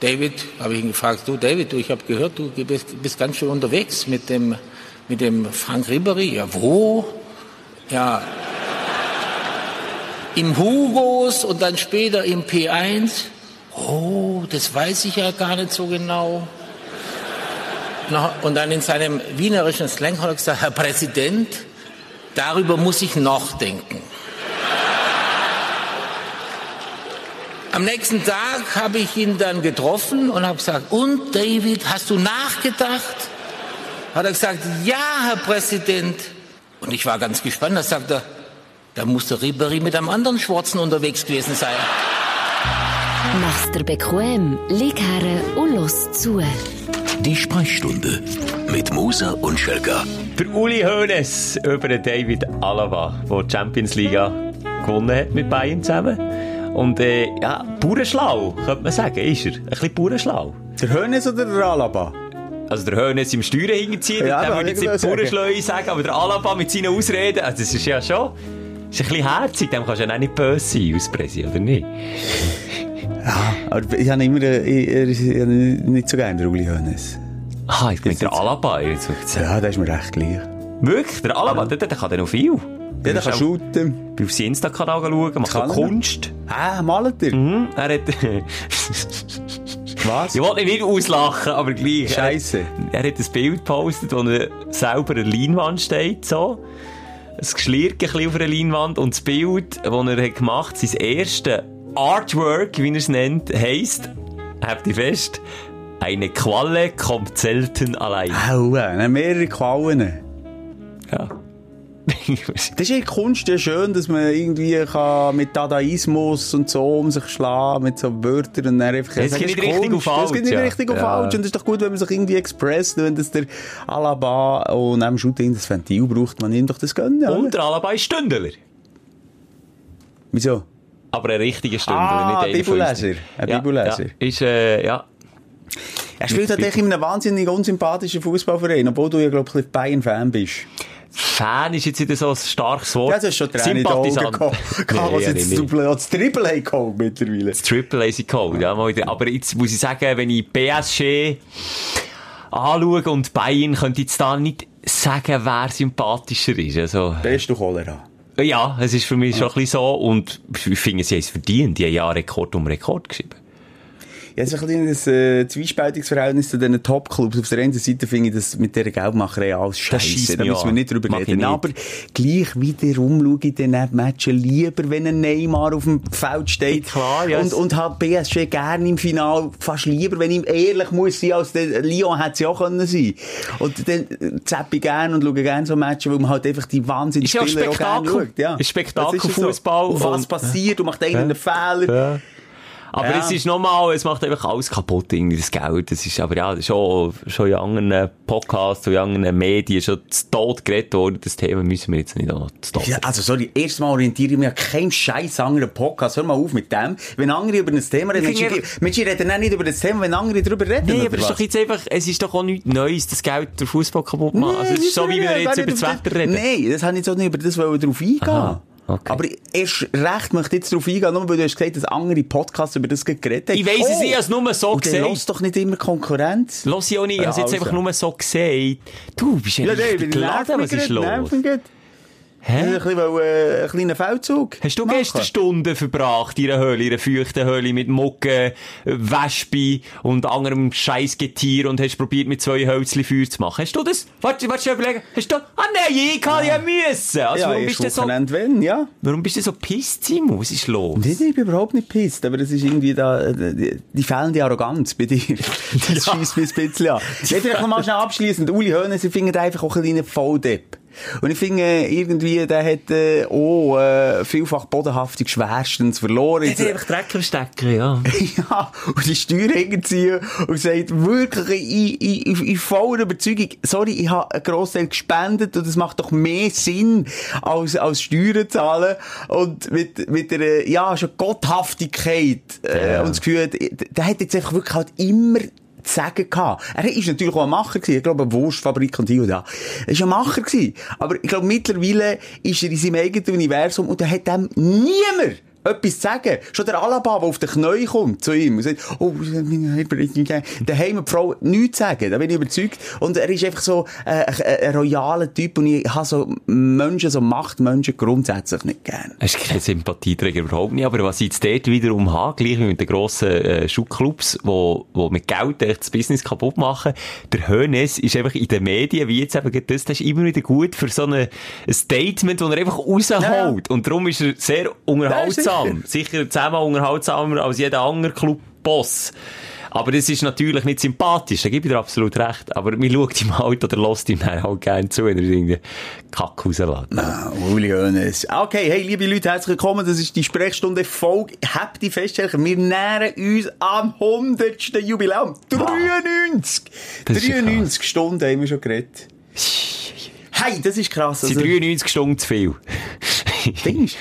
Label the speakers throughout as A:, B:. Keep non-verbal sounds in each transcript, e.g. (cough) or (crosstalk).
A: David, habe ich ihn gefragt, du David, du, ich habe gehört, du bist, bist ganz schön unterwegs mit dem, mit dem Frank Ribery. Ja, wo? Ja, im Hugos und dann später im P1. Oh, das weiß ich ja gar nicht so genau. Und dann in seinem wienerischen Slang hat er gesagt, Herr Präsident, darüber muss ich noch Am nächsten Tag habe ich ihn dann getroffen und habe gesagt, und David, hast du nachgedacht? Hat er gesagt, ja, Herr Präsident. Und ich war ganz gespannt, da sagt er, da muss der Ribery mit einem anderen Schwarzen unterwegs gewesen sein.
B: Mach's dir bequem, lieg her und los zu.
C: Die Sprechstunde mit Musa und Schelga.
D: Der Uli Hoeneß über den David Alaba, der die Champions League gewonnen hat mit Bayern zusammen. Und äh, ja, Bauernschlau, könnte man sagen, ist er. Ein bisschen Bauernschlau.
E: Der Hoeneß oder der Alaba?
D: Also der Hoeneß im Steuern hingezogen, ja, den würde ich jetzt nicht Bauernschlau sagen, aber der Alaba mit seinen Ausreden, also das ist ja schon... Das ist ein bisschen herzig, dem kannst du ja auch nicht böse sein als Präsident, oder nicht?
E: Ja, aber ich habe immer, ich, ich, ich nicht so gerne Uli Hoeneß.
D: Ah, ich bin der Alaba.
E: Ja, der ist mir recht gleich.
D: Wirklich? Der Alaba, der, der kann ja noch viel.
E: Ja, der kann shooten.
D: Bei auf seinen Insta-Kanal schauen, macht so Kunst.
E: Ah, malt er?
D: Mhm, er hat...
E: Was? (laughs)
D: Ich wollte nicht auslachen, aber gleich.
E: Scheiße.
D: Er, er hat ein Bild gepostet, wo er selber eine Leinwand steht, so. Es ein bisschen auf einer Leinwand und das Bild, das er hat gemacht hat, sein erstes Artwork, wie er es nennt, heisst, habt ihr fest, eine Qualle kommt selten allein.
E: Aua, mehrere Quallen.
D: Ja. (laughs)
E: das ist ja Kunst ja schön, dass man irgendwie kann mit Dadaismus und so um sich schlagen, mit so Wörtern und dann einfach...
D: Es geht nicht richtig auf falsch.
E: Es geht nicht
D: ja.
E: richtig auf ja. falsch und es ist doch gut, wenn man sich irgendwie expresst, wenn das der Alaba und neben Shooting das Ventil braucht, man ihm doch das gönnen.
D: Und der Alaba ist Stündler.
E: Wieso?
D: Aber ein richtiger Stündler,
E: ah,
D: nicht
E: Bibelleser. Ein Bibelleser.
D: Ja. Ist, äh, ja.
E: Er spielt halt in einem wahnsinnig unsympathischen Fußballverein, obwohl du ja, glaube ich, Bayern-Fan bist.
D: Fan ist jetzt wieder so ein starkes Wort.
E: Ja, das ist schon Tränen in die Augen gekommen, was jetzt das Triple A geholt mittlerweile.
D: Das Triple A sie geholt, ja. Aber jetzt muss ich sagen, wenn ich PSG anschaue und Bayern, könnte ich jetzt da nicht sagen, wer sympathischer ist. Also,
E: Bist du Cholera?
D: Ja, es ist für mich schon ein bisschen so. Und ich finde, sie haben es verdient. Die haben ja Rekord um Rekord geschrieben.
E: Ja, es ist ein kleines äh, zwiespältiges Verhältnis zu diesen Top-Clubs. Auf der einen Seite finde ich das mit dieser Geldmacherei alles scheiße. Da müssen wir nicht drüber Mach reden. Aber gleich wiederum schaue ich den Matchen lieber, wenn ein Neymar auf dem Feld steht.
D: Klar, yes.
E: Und, und hat PSG gerne im Final fast lieber, wenn ich ehrlich muss sein, als der Lyon hätte sie auch können sein. Und dann zappe ich gerne und schaue gerne so Matchen, weil man halt einfach die Wahnsinnsspieler
D: auch gerne schaut. Ja. Ist Spektakelfußball.
E: So. Was passiert? Du machst einen ja. Fehler.
D: Aber ja. es ist nochmal, es macht einfach alles kaputt, irgendwie, das Geld. Das ist, aber ja, schon, schon in anderen Podcasts, in anderen Medien schon zu Tod geredet worden. Das Thema müssen wir jetzt nicht noch zu Tod
E: Ja, also sorry, erstens mal orientiere ich mich an keinem scheiß anderen Podcast. Hör mal auf mit dem. Wenn andere über ein Thema reden, Menschen reden auch nicht über das Thema, wenn andere darüber reden.
D: Nee, aber es ist doch jetzt einfach, es ist doch auch nichts Neues, das Geld der Fußball kaputt macht. Nee, also es ist so, wie wir jetzt über das Wetter reden.
E: Nein, das habe ich jetzt auch nicht über das drauf eingehen. Aha. Okay. Aber erst recht möchte ich jetzt darauf eingehen, nur weil du hast gesagt, dass andere Podcasts über das geredet haben.
D: Ich weiss oh, es, ich habe es nur so
E: und
D: gesehen.
E: Lass doch nicht immer Konkurrenz.
D: Lass ich auch nicht, ich habe es jetzt also. einfach nur so gesehen. Du bist ja, ja richtig geladen, was ist los?
E: Hä? Ein, bisschen, äh, ein kleiner Feldzug.
D: Hast du machen? gestern Stunden verbracht in einer Höhle, in einer feuchten Höhle mit Mucke, Wespe und anderem Scheissgetier und hast probiert mit zwei Hölzchen Feuer zu machen? Hast du das? Warte, warte, schon überlegen. Hast du, ah nein, ich kann ja, ja müssen. Also,
E: ja,
D: warum bist du so,
E: wenn, ja.
D: Warum bist du so pisst, Simon? Was ist los?
E: Nee, nee, ich bin überhaupt nicht pisst, aber das ist irgendwie da, die, die fehlende Arroganz bei dir. (laughs) Das ja. schießt mich ein bisschen an. Jetzt noch mal schnell abschließend. Uli Hoeneß, ich finde einfach auch ein kleiner Volldepp. Und ich finde, irgendwie, der hat äh, auch äh, vielfach bodenhaftig schwerstens verloren.
D: Der hat einfach Dreck im Stecker, ja. (laughs)
E: ja, und die Steuern hinterziehen und sagt wirklich in, in, in voller Überzeugung, sorry, ich habe einen Großteil gespendet und das macht doch mehr Sinn als, als Steuern zahlen. Und mit, mit der, ja, schon Gotthaftigkeit äh, ja. und das Gefühl, der hat jetzt einfach wirklich halt immer sagen gehabt. Er ist natürlich auch ein Macher gewesen. Ich glaube, eine Wurstfabrik und hier und da. Er ist ein Macher gewesen. Aber ich glaube, mittlerweile ist er in seinem eigenen Universum und da hat dem niemand etwas zu sagen. Schon der Alaba, der auf den Knien kommt zu ihm und sagt, oh, Heilbereitung, daheim die Frau nichts zu sagen, da bin ich überzeugt. Und er ist einfach so äh, ein, ein royaler Typ und ich habe so Menschen, so Machtmenschen grundsätzlich nicht gern.
D: Es ist kein Sympathieträger überhaupt nicht, aber was ich jetzt dort wiederum habe, gleich wie mit den grossen äh, Schuhclubs, wo, wo mit Geld echt das Business kaputt machen, der Hönes ist einfach in den Medien, wie jetzt eben das, das ist immer wieder gut für so eine, ein Statement, das er einfach rausholt.
E: Ja.
D: Und darum ist er sehr unterhaltsam. (laughs) sicher. zehnmal unterhaltsamer als jeder andere Club-Boss. Aber das ist natürlich nicht sympathisch, da gebe ich dir absolut recht. Aber mir schaut ihm halt oder lässt ihm dann halt gerne zu, wenn er irgendwie Kack rauslässt.
E: Ah, Uli Hoeneß. Okay, hey, liebe Leute, herzlich willkommen. Das ist die Sprechstunde Folge. Habt die feststellen, wir nähern uns am 100. Jubiläum. 93!
D: Das ist ja
E: 93 Stunden haben wir schon geredet. Hey, das ist krass.
D: Es sind
E: Also,
D: 93 Stunden zu viel.
E: Findest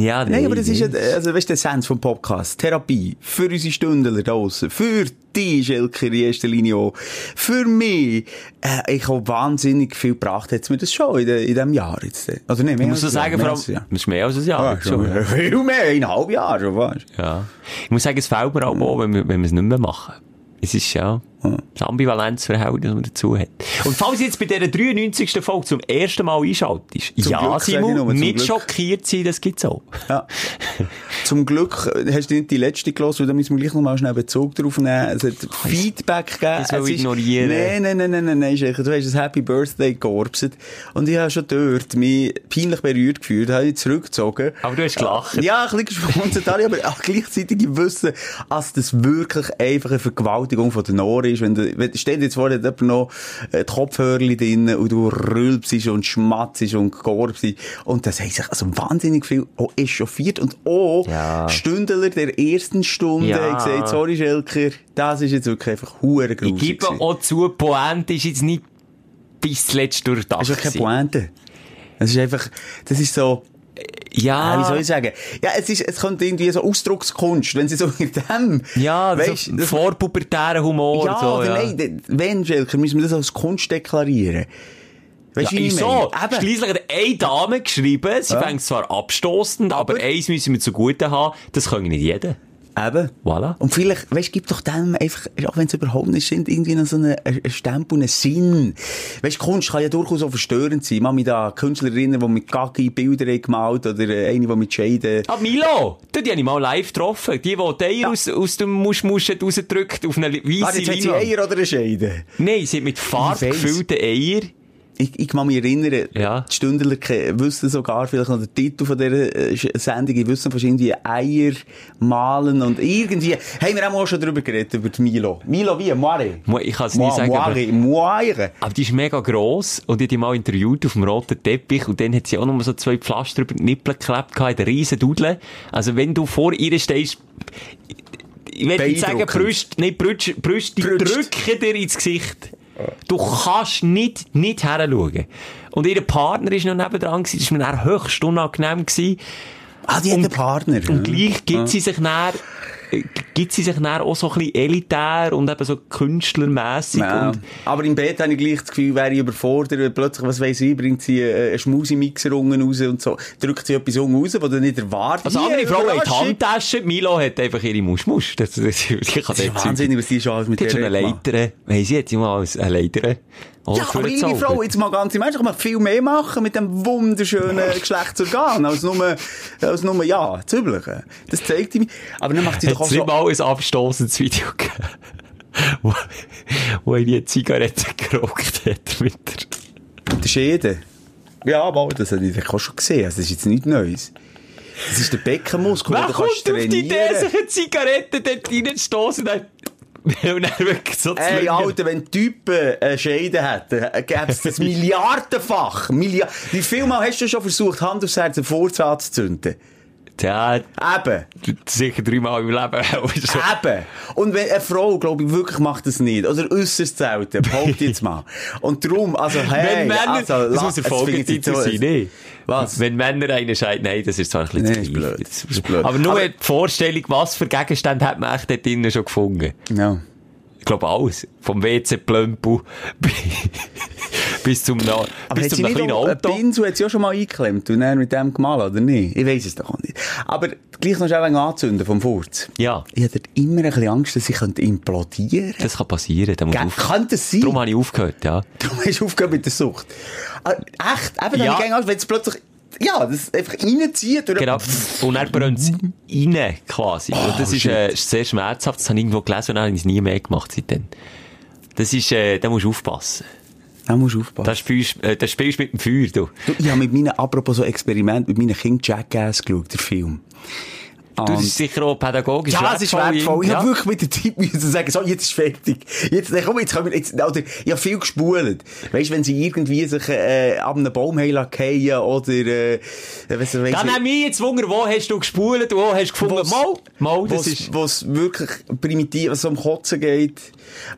D: ja,
E: Nein, aber das ist ja,
D: nee.
E: also, weißt du, der Sens vom Podcast. Therapie. Für unsere Stündler da draussen. Für dich, Schelker, in erster Linie auch. Für mich. Äh, ich habe wahnsinnig viel gebracht, jetzt mir das schon in, de, in diesem Jahr jetzt. Also, nicht mehr
D: Ich muss
E: als
D: sagen,
E: Jahr,
D: vor
E: mehr
D: allem, das ist mehr als ein Jahr.
E: Ah, schon. Viel mehr, eineinhalb Jahre schon fast.
D: Ja. Ich muss sagen, es fehlt mir auch, auch wenn wir, wenn wir es nicht mehr machen. Es ist ja das Ambivalenzverhältnis, das man dazu hat. Und falls jetzt bei dieser 93. Folge zum ersten Mal einschaltest,
E: Zum
D: ja,
E: Glück,
D: Simon, nicht
E: Glück.
D: schockiert sein, das gibt's auch.
E: Ja. Zum Glück äh, hast du nicht die letzte gelassen, weil da müssen wir gleich noch mal schnell Bezug drauf nehmen. Es hat Feedback gegeben.
D: das will ignorieren.
E: Nein, nein, nein, nein, nein, nein, du hast ein Happy Birthday georbset. Und ich habe schon dort mich peinlich berührt gefühlt, habe ich zurückgezogen.
D: Aber du hast gelacht.
E: Ja, ein bisschen ich, aber auch gleichzeitig wissen, dass das wirklich einfach eine Vergewaltigung von den Ohren ist. Wenn du, wenn, stell dir jetzt vor, hat noch äh, die Kopfhörer drin und du rülpst und schmatzt und gorbst. Und das heisst sich also wahnsinnig viel auch echauffiert und auch
D: Ja.
E: Stündler der ersten Stunde
D: Ja.
E: haben gesagt, sorry Schelker, das ist jetzt wirklich einfach hure
D: Ich gebe auch zu, Pointe ist jetzt nicht bis zuletzt durchdacht.
E: Das ist ja keine. Pointe. Das ist einfach, das ist so,
D: Ja,
E: wie soll ich sagen? Ja, es ist, es kommt irgendwie so Ausdruckskunst, wenn sie so mit dem,
D: ja,
E: weißt,
D: so vorpubertären Humor.
E: ja,
D: so,
E: oder
D: ja.
E: nein, wenn, Schelker, müssen wir das als Kunst deklarieren. Weißt du,
D: Ja,
E: meine? Eben.
D: Schliesslich hat eine Dame geschrieben, sie
E: Ja.
D: fängt zwar abstoßend, aber,
E: Aber-
D: eins müssen wir zugute haben, das kann nicht jeder.
E: Eben.
D: Voilà.
E: Und vielleicht, weißt, gib doch dem einfach, auch wenn es überhaupt nicht sind, irgendwie noch so einen, einen Stempel, einen Sinn. Weißt, Kunst kann ja durchaus auch verstörend sein. Kann mich da Künstlerinnen, die mit Gaggi Bilder haben gemalt, oder eine, die mit Scheiden.
D: Ah, Milo! Du, die habe ich mal live getroffen. Die, die die Eier
E: Ja.
D: aus, aus dem Muschmusch hat rausgedrückt auf eine
E: Ah,
D: weisse
E: jetzt hat sie
D: Leinwand.
E: Eier oder eine Scheide?
D: Nein, sie hat mit gefüllte Eier.
E: Ich, ich kann mich erinnern,
D: Ja.
E: die Stündler wissen sogar vielleicht noch den Titel von dieser äh, Sendung, die wissen fast irgendwie Eier malen und irgendwie, haben wir auch schon drüber geredet, über die Milo. Milo wie? Moire?
D: Mo- Ich kann es nie sagen,
E: Moire, Moire.
D: aber die ist mega gross und ich habe die mal interviewt auf dem roten Teppich und dann hat sie auch noch mal so zwei Pflaster über die Nippel geklebt gehabt, eine riesen Dudel. Also wenn du vor ihr stehst, ich will nicht sagen. Brüste, nicht Brüste, Brüste, die drücken dir ins Gesicht. Du kannst nicht, nicht heranschauen. Und ihr Partner ist noch nebendran gewesen, das war mir dann höchst unangenehm gewesen.
E: Ah, die hat
D: Und-
E: einen Partner.
D: Und gleich gibt sie sich näher, gibt sie sich dann auch so ein bisschen elitär und eben so künstlermässig
E: Ja.
D: und
E: Aber im Bett habe ich gleich das Gefühl, wäre ich überfordert, plötzlich, was weiss ich, bringt sie äh, einen Schmusimixer unten raus und so, drückt sie etwas unten raus, was du nicht erwartest.
D: Also andere
E: Hier,
D: Frau hat die
E: Überraschung.
D: Handtasche, Milo hat einfach ihre Muschmusch. Das, das, das, kann
E: Das ist wahnsinnig, was die schon alles mit
D: Die hat schon
E: der
D: eine. Leiter. Weiss ich, sie mal eine Leiter. Oh,
E: Ja, aber liebe Frau, jetzt mal ganz im Ernst, kann viel mehr machen mit dem wunderschönen Geschlechtsorgan, als nur, als nur, ja, das Übliche. Das zeigt mir. Aber dann macht sie doch auch so,
D: mal ein abstoßendes Video gegeben, (laughs) wo, wo er die Zigarette geraucht hat mit der...
E: mit der Schäden. Ja, aber das habe ich auch schon gesehen. Also, das ist jetzt nichts Neues. Das ist der Beckenmuskel,
D: Wer
E: den du
D: kommt
E: kannst
D: auf die Idee,
E: trainieren.
D: sich eine Zigarette dort reinzustossen? (laughs) Und dann wirklich so zu
E: Ey,
D: lügen.
E: Alter, wenn Typen eine Scheide hätten, äh, gäbe es das (laughs) Milliardenfach. Milliard Wie viel Mal hast du schon versucht, Hand aufs Herz, einen Furz anzuzünden?
D: Ja,
E: Eben.
D: sicher dreimal im Leben. (laughs) so.
E: Eben. Und wenn eine Frau, glaube ich, wirklich macht das nicht. Oder äußerst selten, behaupte jetzt mal. Und darum, also, hey,
D: Wenn Männer,
E: also,
D: das muss
E: ich
D: Folgetitel
E: so-
D: sein, nee.
E: Was?
D: Wenn Männer einen scheiden, nein, das ist zwar ein bisschen
E: Nee, blöd.
D: Das
E: Ist blöd.
D: Aber nur
E: Aber-
D: die Vorstellung, was für Gegenstände hat man echt dort drinnen schon gefunden.
E: Ja.
D: Ich glaube alles. Vom WC-Plömpel (laughs) bis zum, Na
E: Aber
D: bis zum kleinen
E: auch,
D: Auto.
E: Pinsel hat auch schon mal eingeklemmt und dann mit dem gemalt, oder nicht? Ich weiss es doch nicht. Aber gleich noch schnell wegen anzünden vom Furz.
D: Ja,
E: Ich hatte immer ein bisschen Angst, dass ich implodieren könnte.
D: das kann passieren. Da muss auf...
E: Könnte es sein?
D: Darum habe ich aufgehört, ja. (laughs)
E: Darum hast du aufgehört mit der Sucht. Ah, echt? Eben,
D: Ja.
E: ja. ich Angst, wenn es plötzlich, ja, das einfach reinzieht. Oder?
D: Genau. Und dann brennt es rein, quasi. und das ist, äh, sehr schmerzhaft. Das habe ich irgendwo gelesen und dann habe ich es nie mehr gemacht seitdem. Das ist, äh, da musst du aufpassen.
E: Da musst du aufpassen.
D: Da spielst, äh, da spielst du mit dem Feuer, du.
E: Du, ich habe mit meinen, apropos so Experiment, mit meinen Kindern Jackass geschaut, der Film.
D: Du, das ist sicher auch pädagogisch
E: Ja, es ist wertvoll. Ich
D: Ja.
E: habe wirklich mit der Zeit müssen sagen, so, jetzt ist fertig. Jetzt, komm, jetzt können wir, jetzt, oder, ich habe viel gespult. Weißt, wenn sie irgendwie sich, äh, ab einem Baum fallen oder, äh, weiss, weiss,
D: Dann haben wir jetzt Wunder, wo hast du gespult wo hast du gefunden?
E: Wo's-
D: Mal, mal, das
E: wo's-
D: ist...
E: wo's wirklich primitiv, was um Kotzen geht,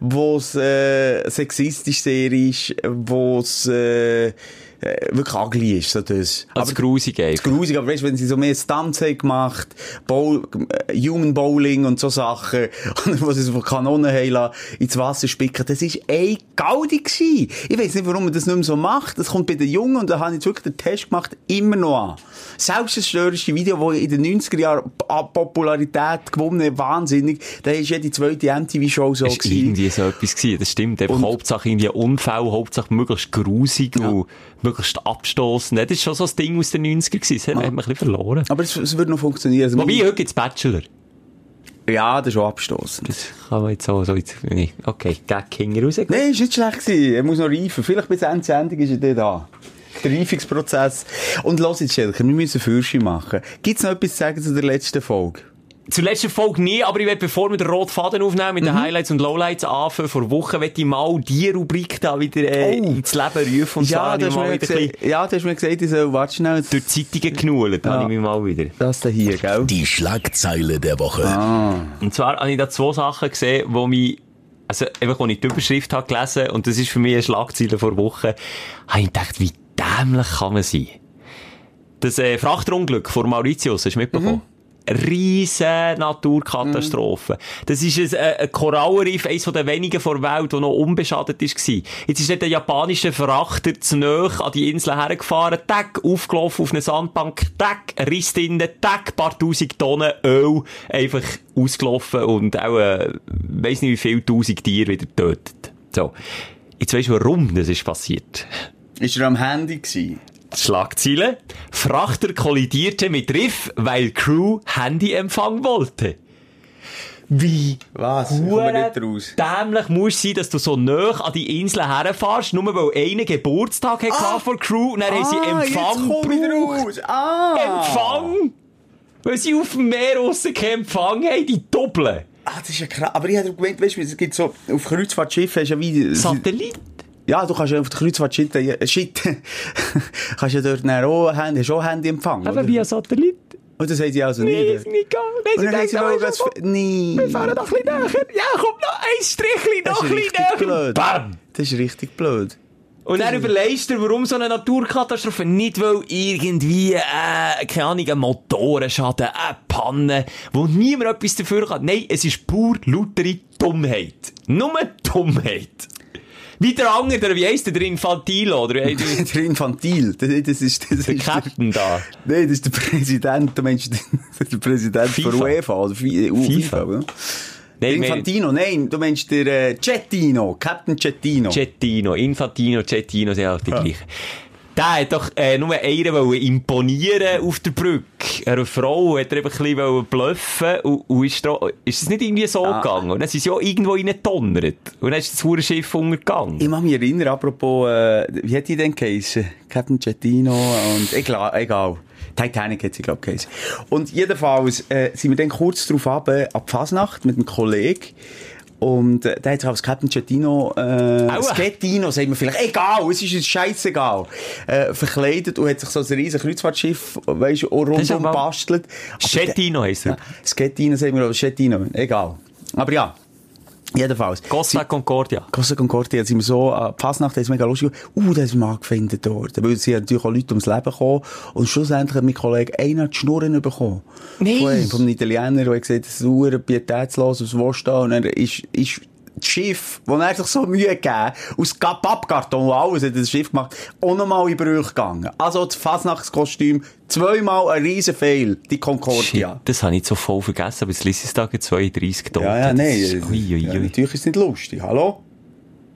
E: wo es äh, sexistisch sehr ist, wo es äh, äh, wirklich ugly ist, so das.
D: Also grusig einfach.
E: grusig, aber weißt, wenn sie so mehr Stunts haben gemacht, Bowl, äh, Human Bowling und so Sachen, (laughs) und wo sie so von Kanonen haben lassen, ins Wasser spicken, das ist ein Gaudi gewesen. Ich weiss nicht, warum man das nicht mehr so macht. Das kommt bei den Jungen, und da habe ich jetzt wirklich den Test gemacht, immer noch an. Selbstzerstörerische Video, die in den 90er Jahren an Popularität gewonnen haben, wahnsinnig, da ist jede zweite MTV-Show so
D: Das war irgendwie so etwas gewesen. Das stimmt. Einfach
E: Und-
D: Hauptsache irgendwie Unfall, Hauptsache möglichst grusig und möglichst abstoßend. Das ist schon so ein Ding aus den 90er gewesen. Das hat man ein bisschen verloren.
E: Aber es, es würde noch funktionieren. Also
D: Wobei, heute gibt's Bachelor.
E: ja, das ist auch abstoßend.
D: Das kann man jetzt so, so jetzt, nee. Okay, gegen Kinder raus.
E: Nein, ist nicht schlecht gewesen. Er muss noch reifen. Vielleicht bis Ende Sendung ist er dann da. Der Reifungsprozess. Und los jetzt, Schelker, wir müssen Fürsche machen. Gibt's noch etwas zu sagen zu der letzten Folge?
D: Zur letzten Folge nie, aber ich werde, bevor wir den roten Faden aufnehmen, mit den
E: Mhm.
D: Highlights und Lowlights anfangen, vor Wochen, werde ich mal die Rubrik da wieder äh,
E: Oh.
D: ins Leben rufen. Und
E: Ja,
D: habe
E: du
D: ich
E: hast,
D: mal
E: mir
D: wieder bisschen
E: ja, du hast mir gesagt, ich soll, warte schnell.
D: durch die Zeitungen genullt,
E: Ja.
D: habe ich mich mal wieder.
E: Das da hier, gell?
C: Die Schlagzeile der Woche.
D: Und zwar habe ich da zwei Sachen gesehen, wo mich, also einfach, wo ich die Überschrift habe gelesen, und das ist für mich eine Schlagzeile vor Wochen, habe ich gedacht, wie dämlich kann man sein? Das äh, Frachterunglück vor Mauritius, hast du mitbekommen? Riesen Naturkatastrophe. Das ist ein, äh, ein Korallenriff, eines der wenigen der Welt, der noch unbeschadet gewesen. Jetzt ist dort ein japanischer Frachter zu nahe an die Insel hergefahren, tack, aufgelaufen auf eine Sandbank, tack, Riss drinnen, tack, paar tausend Tonnen Öl, einfach ausgelaufen und auch, äh, weiss nicht wie viele tausend Tiere wieder getötet. So. Jetzt weisst du, warum das ist passiert.
E: Ist er am Handy gewesen?
D: Schlagziele. Frachter kollidierte mit Riff, weil Crew Handyempfang wollte. Wie
E: Was? Ich komme nicht raus.
D: dämlich muss sein, dass du so nah an die Insel herfährst, nur weil einer Geburtstag hat ah, von Crew und dann haben sie
E: Ah,
D: Empfang gebraucht.
E: raus. Ah!
D: Empfang! Weil sie auf dem Meer draussen keinen Empfang haben, die doppeln.
E: Ah, das ist ja krass. Aber ich hätte gemeint, weißt du, es gibt so, auf Kreuzfahrtschiffen hast du ja wie...
D: Satellit.
E: Ja, du (laughs) kannst ja auf der Kreuzfahrt shit, kannst ja dort dann auch Handy, hast auch Handyempfang?
D: Eben via Satellit.
E: Und das haben sie also
D: Nee,
E: nicht.
D: ist nicht gegangen. Nein,
E: Und
D: sie
E: dann haben sie das...
D: was?
E: Nee.
D: Wir fahren noch ein bisschen näher. Ja, komm, noch ein Strichchen, noch ein bisschen näher.
E: blöd.
D: Bam!
E: Das ist richtig blöd.
D: Und dann überlegst du warum so eine Naturkatastrophe nicht, weil irgendwie, äh, keine Ahnung, ein Motorenschaden, eine Panne, wo niemand etwas dafür kann. Nein, es ist pur lautere Dummheit. Nur Dummheit. Wie der andere, der, wie heisst der, der Infantilo, oder wie (laughs) der?
E: Infantil, das, ist... Das
D: Der
E: ist
D: Captain da.
E: Nein, das ist der Präsident, du meinst (laughs) den- der Präsident
D: FIFA.
E: von UEFA, oder uh,
D: FIFA.
E: FIFA, ja.
D: Nein, meine-
E: Infantino, nein, du meinst der äh, Cettino, Captain Cettino.
D: Cettino, Infantino, Cettino sind halt die gleichen. Der hat doch äh, nur einer imponieren auf der Brücke. Einer Frau hat er ein bisschen bluffen und, und ist, ist es nicht irgendwie so
E: Ah.
D: gegangen. Und dann sind sie auch irgendwo reingedonnert. Und dann ist das hure Schiff untergegangen.
E: Ich kann mich erinnern, apropos, äh, wie hat die denn geheissen? Captain Cettino und, egal, egal. Titanic hat sie, glaub ich, geheissen. Und jedenfalls, äh, sind wir dann kurz drauf ab, ab Fasnacht mit einem Kollegen. Und äh, der hat sich als Captain Cettino, äh. Schettino, sagen wir vielleicht, egal, es ist uns scheißegal, äh, verkleidet und hat sich so ein riesen Kreuzfahrtschiff, weisst du, rundum bastelt.
D: Schettino heisst er.
E: Schettino sagen wir, oder Schettino, egal. Aber ja, jedenfalls.
D: Costa Concordia.
E: Costa Concordia, sind wir so, äh, die Fasnacht, ist mega lustig. Uh, da ist man angefunden dort. Weil sie natürlich auch Leute ums Leben gekommen. Und schlussendlich hat mein Kollege einer die Schnurren bekommen.
D: Nein.
E: Von einem, vom Italiener, der hat gesagt, das ist sauer, pietätslos, was willst du da? Und er ist, ist das Schiff, wo er sich so Mühe gegeben aus Pappkarton und alles hat das Schiff gemacht, auch nochmal in Brüche gegangen. Also das Fasnachtskostüm, zweimal ein riesen Fail, die Concordia.
D: Shit, das habe ich so voll vergessen, aber jetzt lese ich es da 32 Tote.
E: Ja, ja, nein.
D: ist- Ui, ui,
E: Ja, natürlich ist es nicht lustig. Hallo?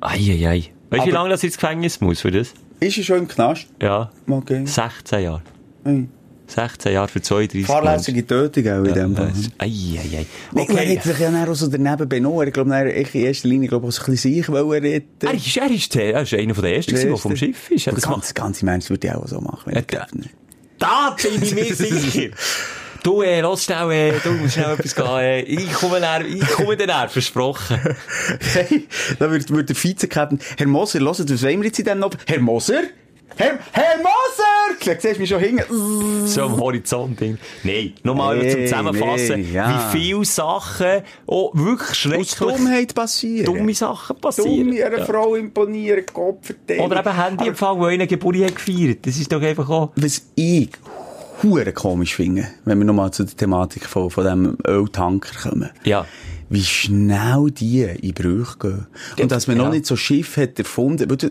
D: Ei, ei, ei. Weißt du, wie lange das ins Gefängnis muss für das?
E: Ist er schon im Knast?
D: Ja.
E: Okay.
D: 16 Jahre.
E: Hey.
D: 16 Jahre für 32
E: Fahrlässige Tötung auch in dem
D: Menschen.
E: Fall.
D: Ja, Ei, ei, ei.
E: Nee, Er
D: Okay.
E: hat sich ja dann auch so daneben benommen. Ich glaube, ich in erster Linie, glaube ich, auch so ein bisschen sich wollen retten.
D: Er ist, er ist, der, er ist einer der ersten, gewesen, der vom Schiff ist. Ja,
E: Das ganze, ganze Mensch würde ich auch so machen, wenn
D: Ja,
E: nicht.
D: da bin ich mir sicher. (laughs) Du, äh, lass schnell, äh, du musst schnell etwas gehen, äh, ich komme dann, ich komme dann, versprochen. (laughs)
E: Hey, da würde, würde der Vizekapitän, Herr Moser, hört, was wollen wir jetzt in diesem Nob? Herr Moser? Herr, Herr Moser! Du siehst mich schon hinten.
D: So am Horizont. Ding. Nein, nochmal
E: Nee,
D: zum Zusammenfassen,
E: nee, ja.
D: wie viele Sachen, oh, wirklich
E: Aus
D: schrecklich,
E: Dummheit passieren.
D: dumme Sachen passieren.
E: Dumme einer Frau imponieren, Kopf verteilen.
D: Oder eben Handyempfang, wo einer Geburtstag hat gefeiert. Das ist doch einfach auch...
E: Was ich hure komisch finde, wenn wir nochmal zu der Thematik von, von dem Öltanker kommen.
D: Ja.
E: Wie schnell die in Brüche gehen. Und dass man
D: Ja.
E: noch nicht so Schiff hat erfunden. also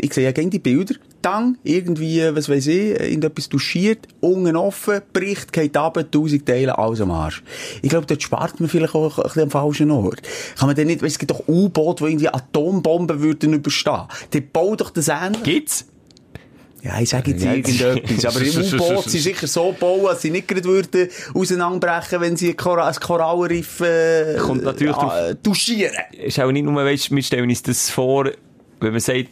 E: Ich sehe ja gerne die Bilder. Dann irgendwie, was weiß ich, irgendetwas duschiert, unten offen, bricht, geht ab, tausend Teile, alles am Arsch. Ich glaube, dort spart man vielleicht auch ein bisschen am falschen Ort. Kann man denn nicht, weißt, es gibt doch U-Boote, die irgendwie Atombomben würden überstehen. Die bauen doch das ähnlich.
D: Gibt's?
E: Ja, ich sage jetzt irgendetwas. Aber (laughs) im U-Boot sind sicher so gebaut, dass sie nicht gerade würden auseinanderbrechen, wenn sie ein, Kora ein Korallenriff äh,
D: Kommt natürlich
E: äh, touchieren.
D: ist auch nicht nur, weißt, wir stellen uns das vor, wenn man sagt,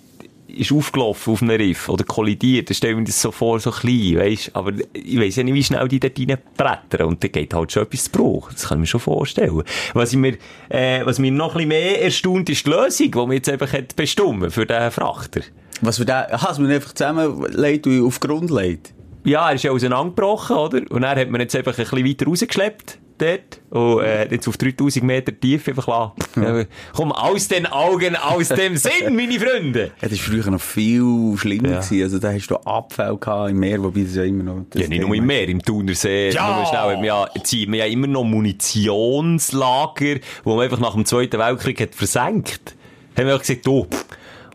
D: ist aufgelaufen auf einem Riff oder kollidiert, dann stellen wir uns das so vor, so klein, weißt, aber ich weiss ja nicht, wie schnell die dort reinbrettern und dann geht halt schon etwas zu Bruch. Das kann ich mir schon vorstellen. Was ich mir, äh, was mir noch ein bisschen mehr erstaunt, ist die Lösung, die man jetzt einfach hat bestimmt für den Frachter.
E: Was wir da, aha, dass man einfach zusammenlegt und auf Grund legt.
D: Ja, er ist ja auseinandergebrochen, oder? Und dann hat man jetzt einfach ein bisschen weiter rausgeschleppt, dort. Und, äh, jetzt auf 3000 Meter Tiefe einfach lassen. (laughs) Ja. Komm, aus den Augen, aus dem Sinn, (laughs) meine Freunde!
E: Ja, das war früher noch viel schlimmer.
D: Ja.
E: Gewesen. Also da hast du Abfälle gehabt im Meer, wobei das ja immer noch... das
D: Ja, nicht nur im
E: ist.
D: Meer, im Thunersee.
E: Ja!
D: Nur schnell, haben wir ja, ziehen wir ja immer noch Munitionslager, wo man einfach nach dem Zweiten Weltkrieg hat versenkt. Haben wir auch gesagt, du, pff,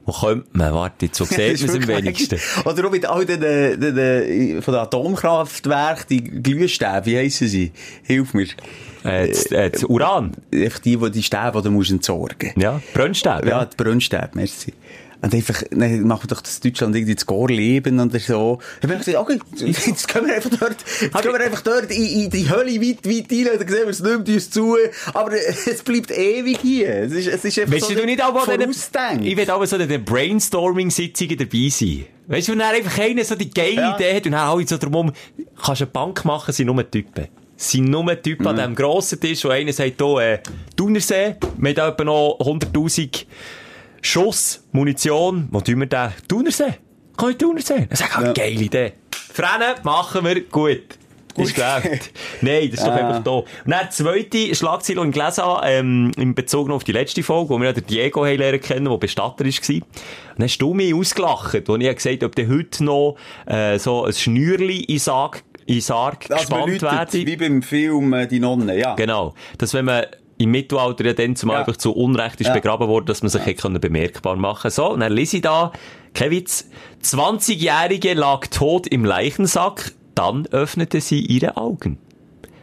D: wo könnte man? Warte, so (laughs) sieht man es am wenigsten.
E: Oder auch mit all den, den, den, von den Atomkraftwerken, die Glühstäbe, wie heissen sie? Hilf mir.
D: Äh, das, äh, das Uran.
E: Einfach die, die die Stäbe, die du musst entsorgen.
D: Ja, Brennstäbe.
E: Ja, die Brennstäbe, merci. Und einfach, dann machen doch das Deutschland irgendwie das Gore leben und so. Dann bin ich gesagt, okay, jetzt können wir einfach dort, jetzt können wir einfach dort in, in die Hölle weit, weit rein, dann sehen wir, es nimmt uns zu, aber es bleibt ewig hier. Es ist, es ist einfach
D: Weißt
E: so
D: du, nicht auch
E: vorausdenkt.
D: Ich will aber so den Brainstorming-Sitzungen dabei sein. Weißt du, wenn dann einfach einer so die geile
E: Ja.
D: Idee hat und dann alle so drumherum, kannst du eine Bank machen, sind nur Typen. Sind nur Typen
E: Mhm.
D: an diesem grossen Tisch, wo einer sagt, hier, äh, Thunersee, wir haben da etwa noch 100'000 Schuss, Munition, wo tun wir den? Thunersee. Kann ich Thunersee? Sag ich, ah,
E: Ja.
D: geile Idee. Frennen, machen wir, gut. Ist geläuft. Nein, das ist doch
E: Ah.
D: einfach da. Und dann die zweite Schlagzeile, die ich gelesen habe, ähm, in Bezug auf die letzte Folge, wo wir den Diego haben lernen kennen, der Bestatter war. Und dann hast du mich ausgelacht, als ich gesagt habe, ob der heute noch äh, so ein Schnürli in Sarg, in Sarg
E: Das
D: gespannt
E: bedeutet,
D: werde.
E: wie beim Film äh, «Die Nonne», ja.
D: Genau. Dass wenn man im Mittelalter ja dann zumal
E: Ja.
D: einfach zu Unrecht ist
E: Ja.
D: begraben worden, dass man sich hätte können bemerkbar machen So, und dann lese ich da, kein Witz, 20-Jährige lag tot im Leichensack, dann öffnete sie ihre Augen.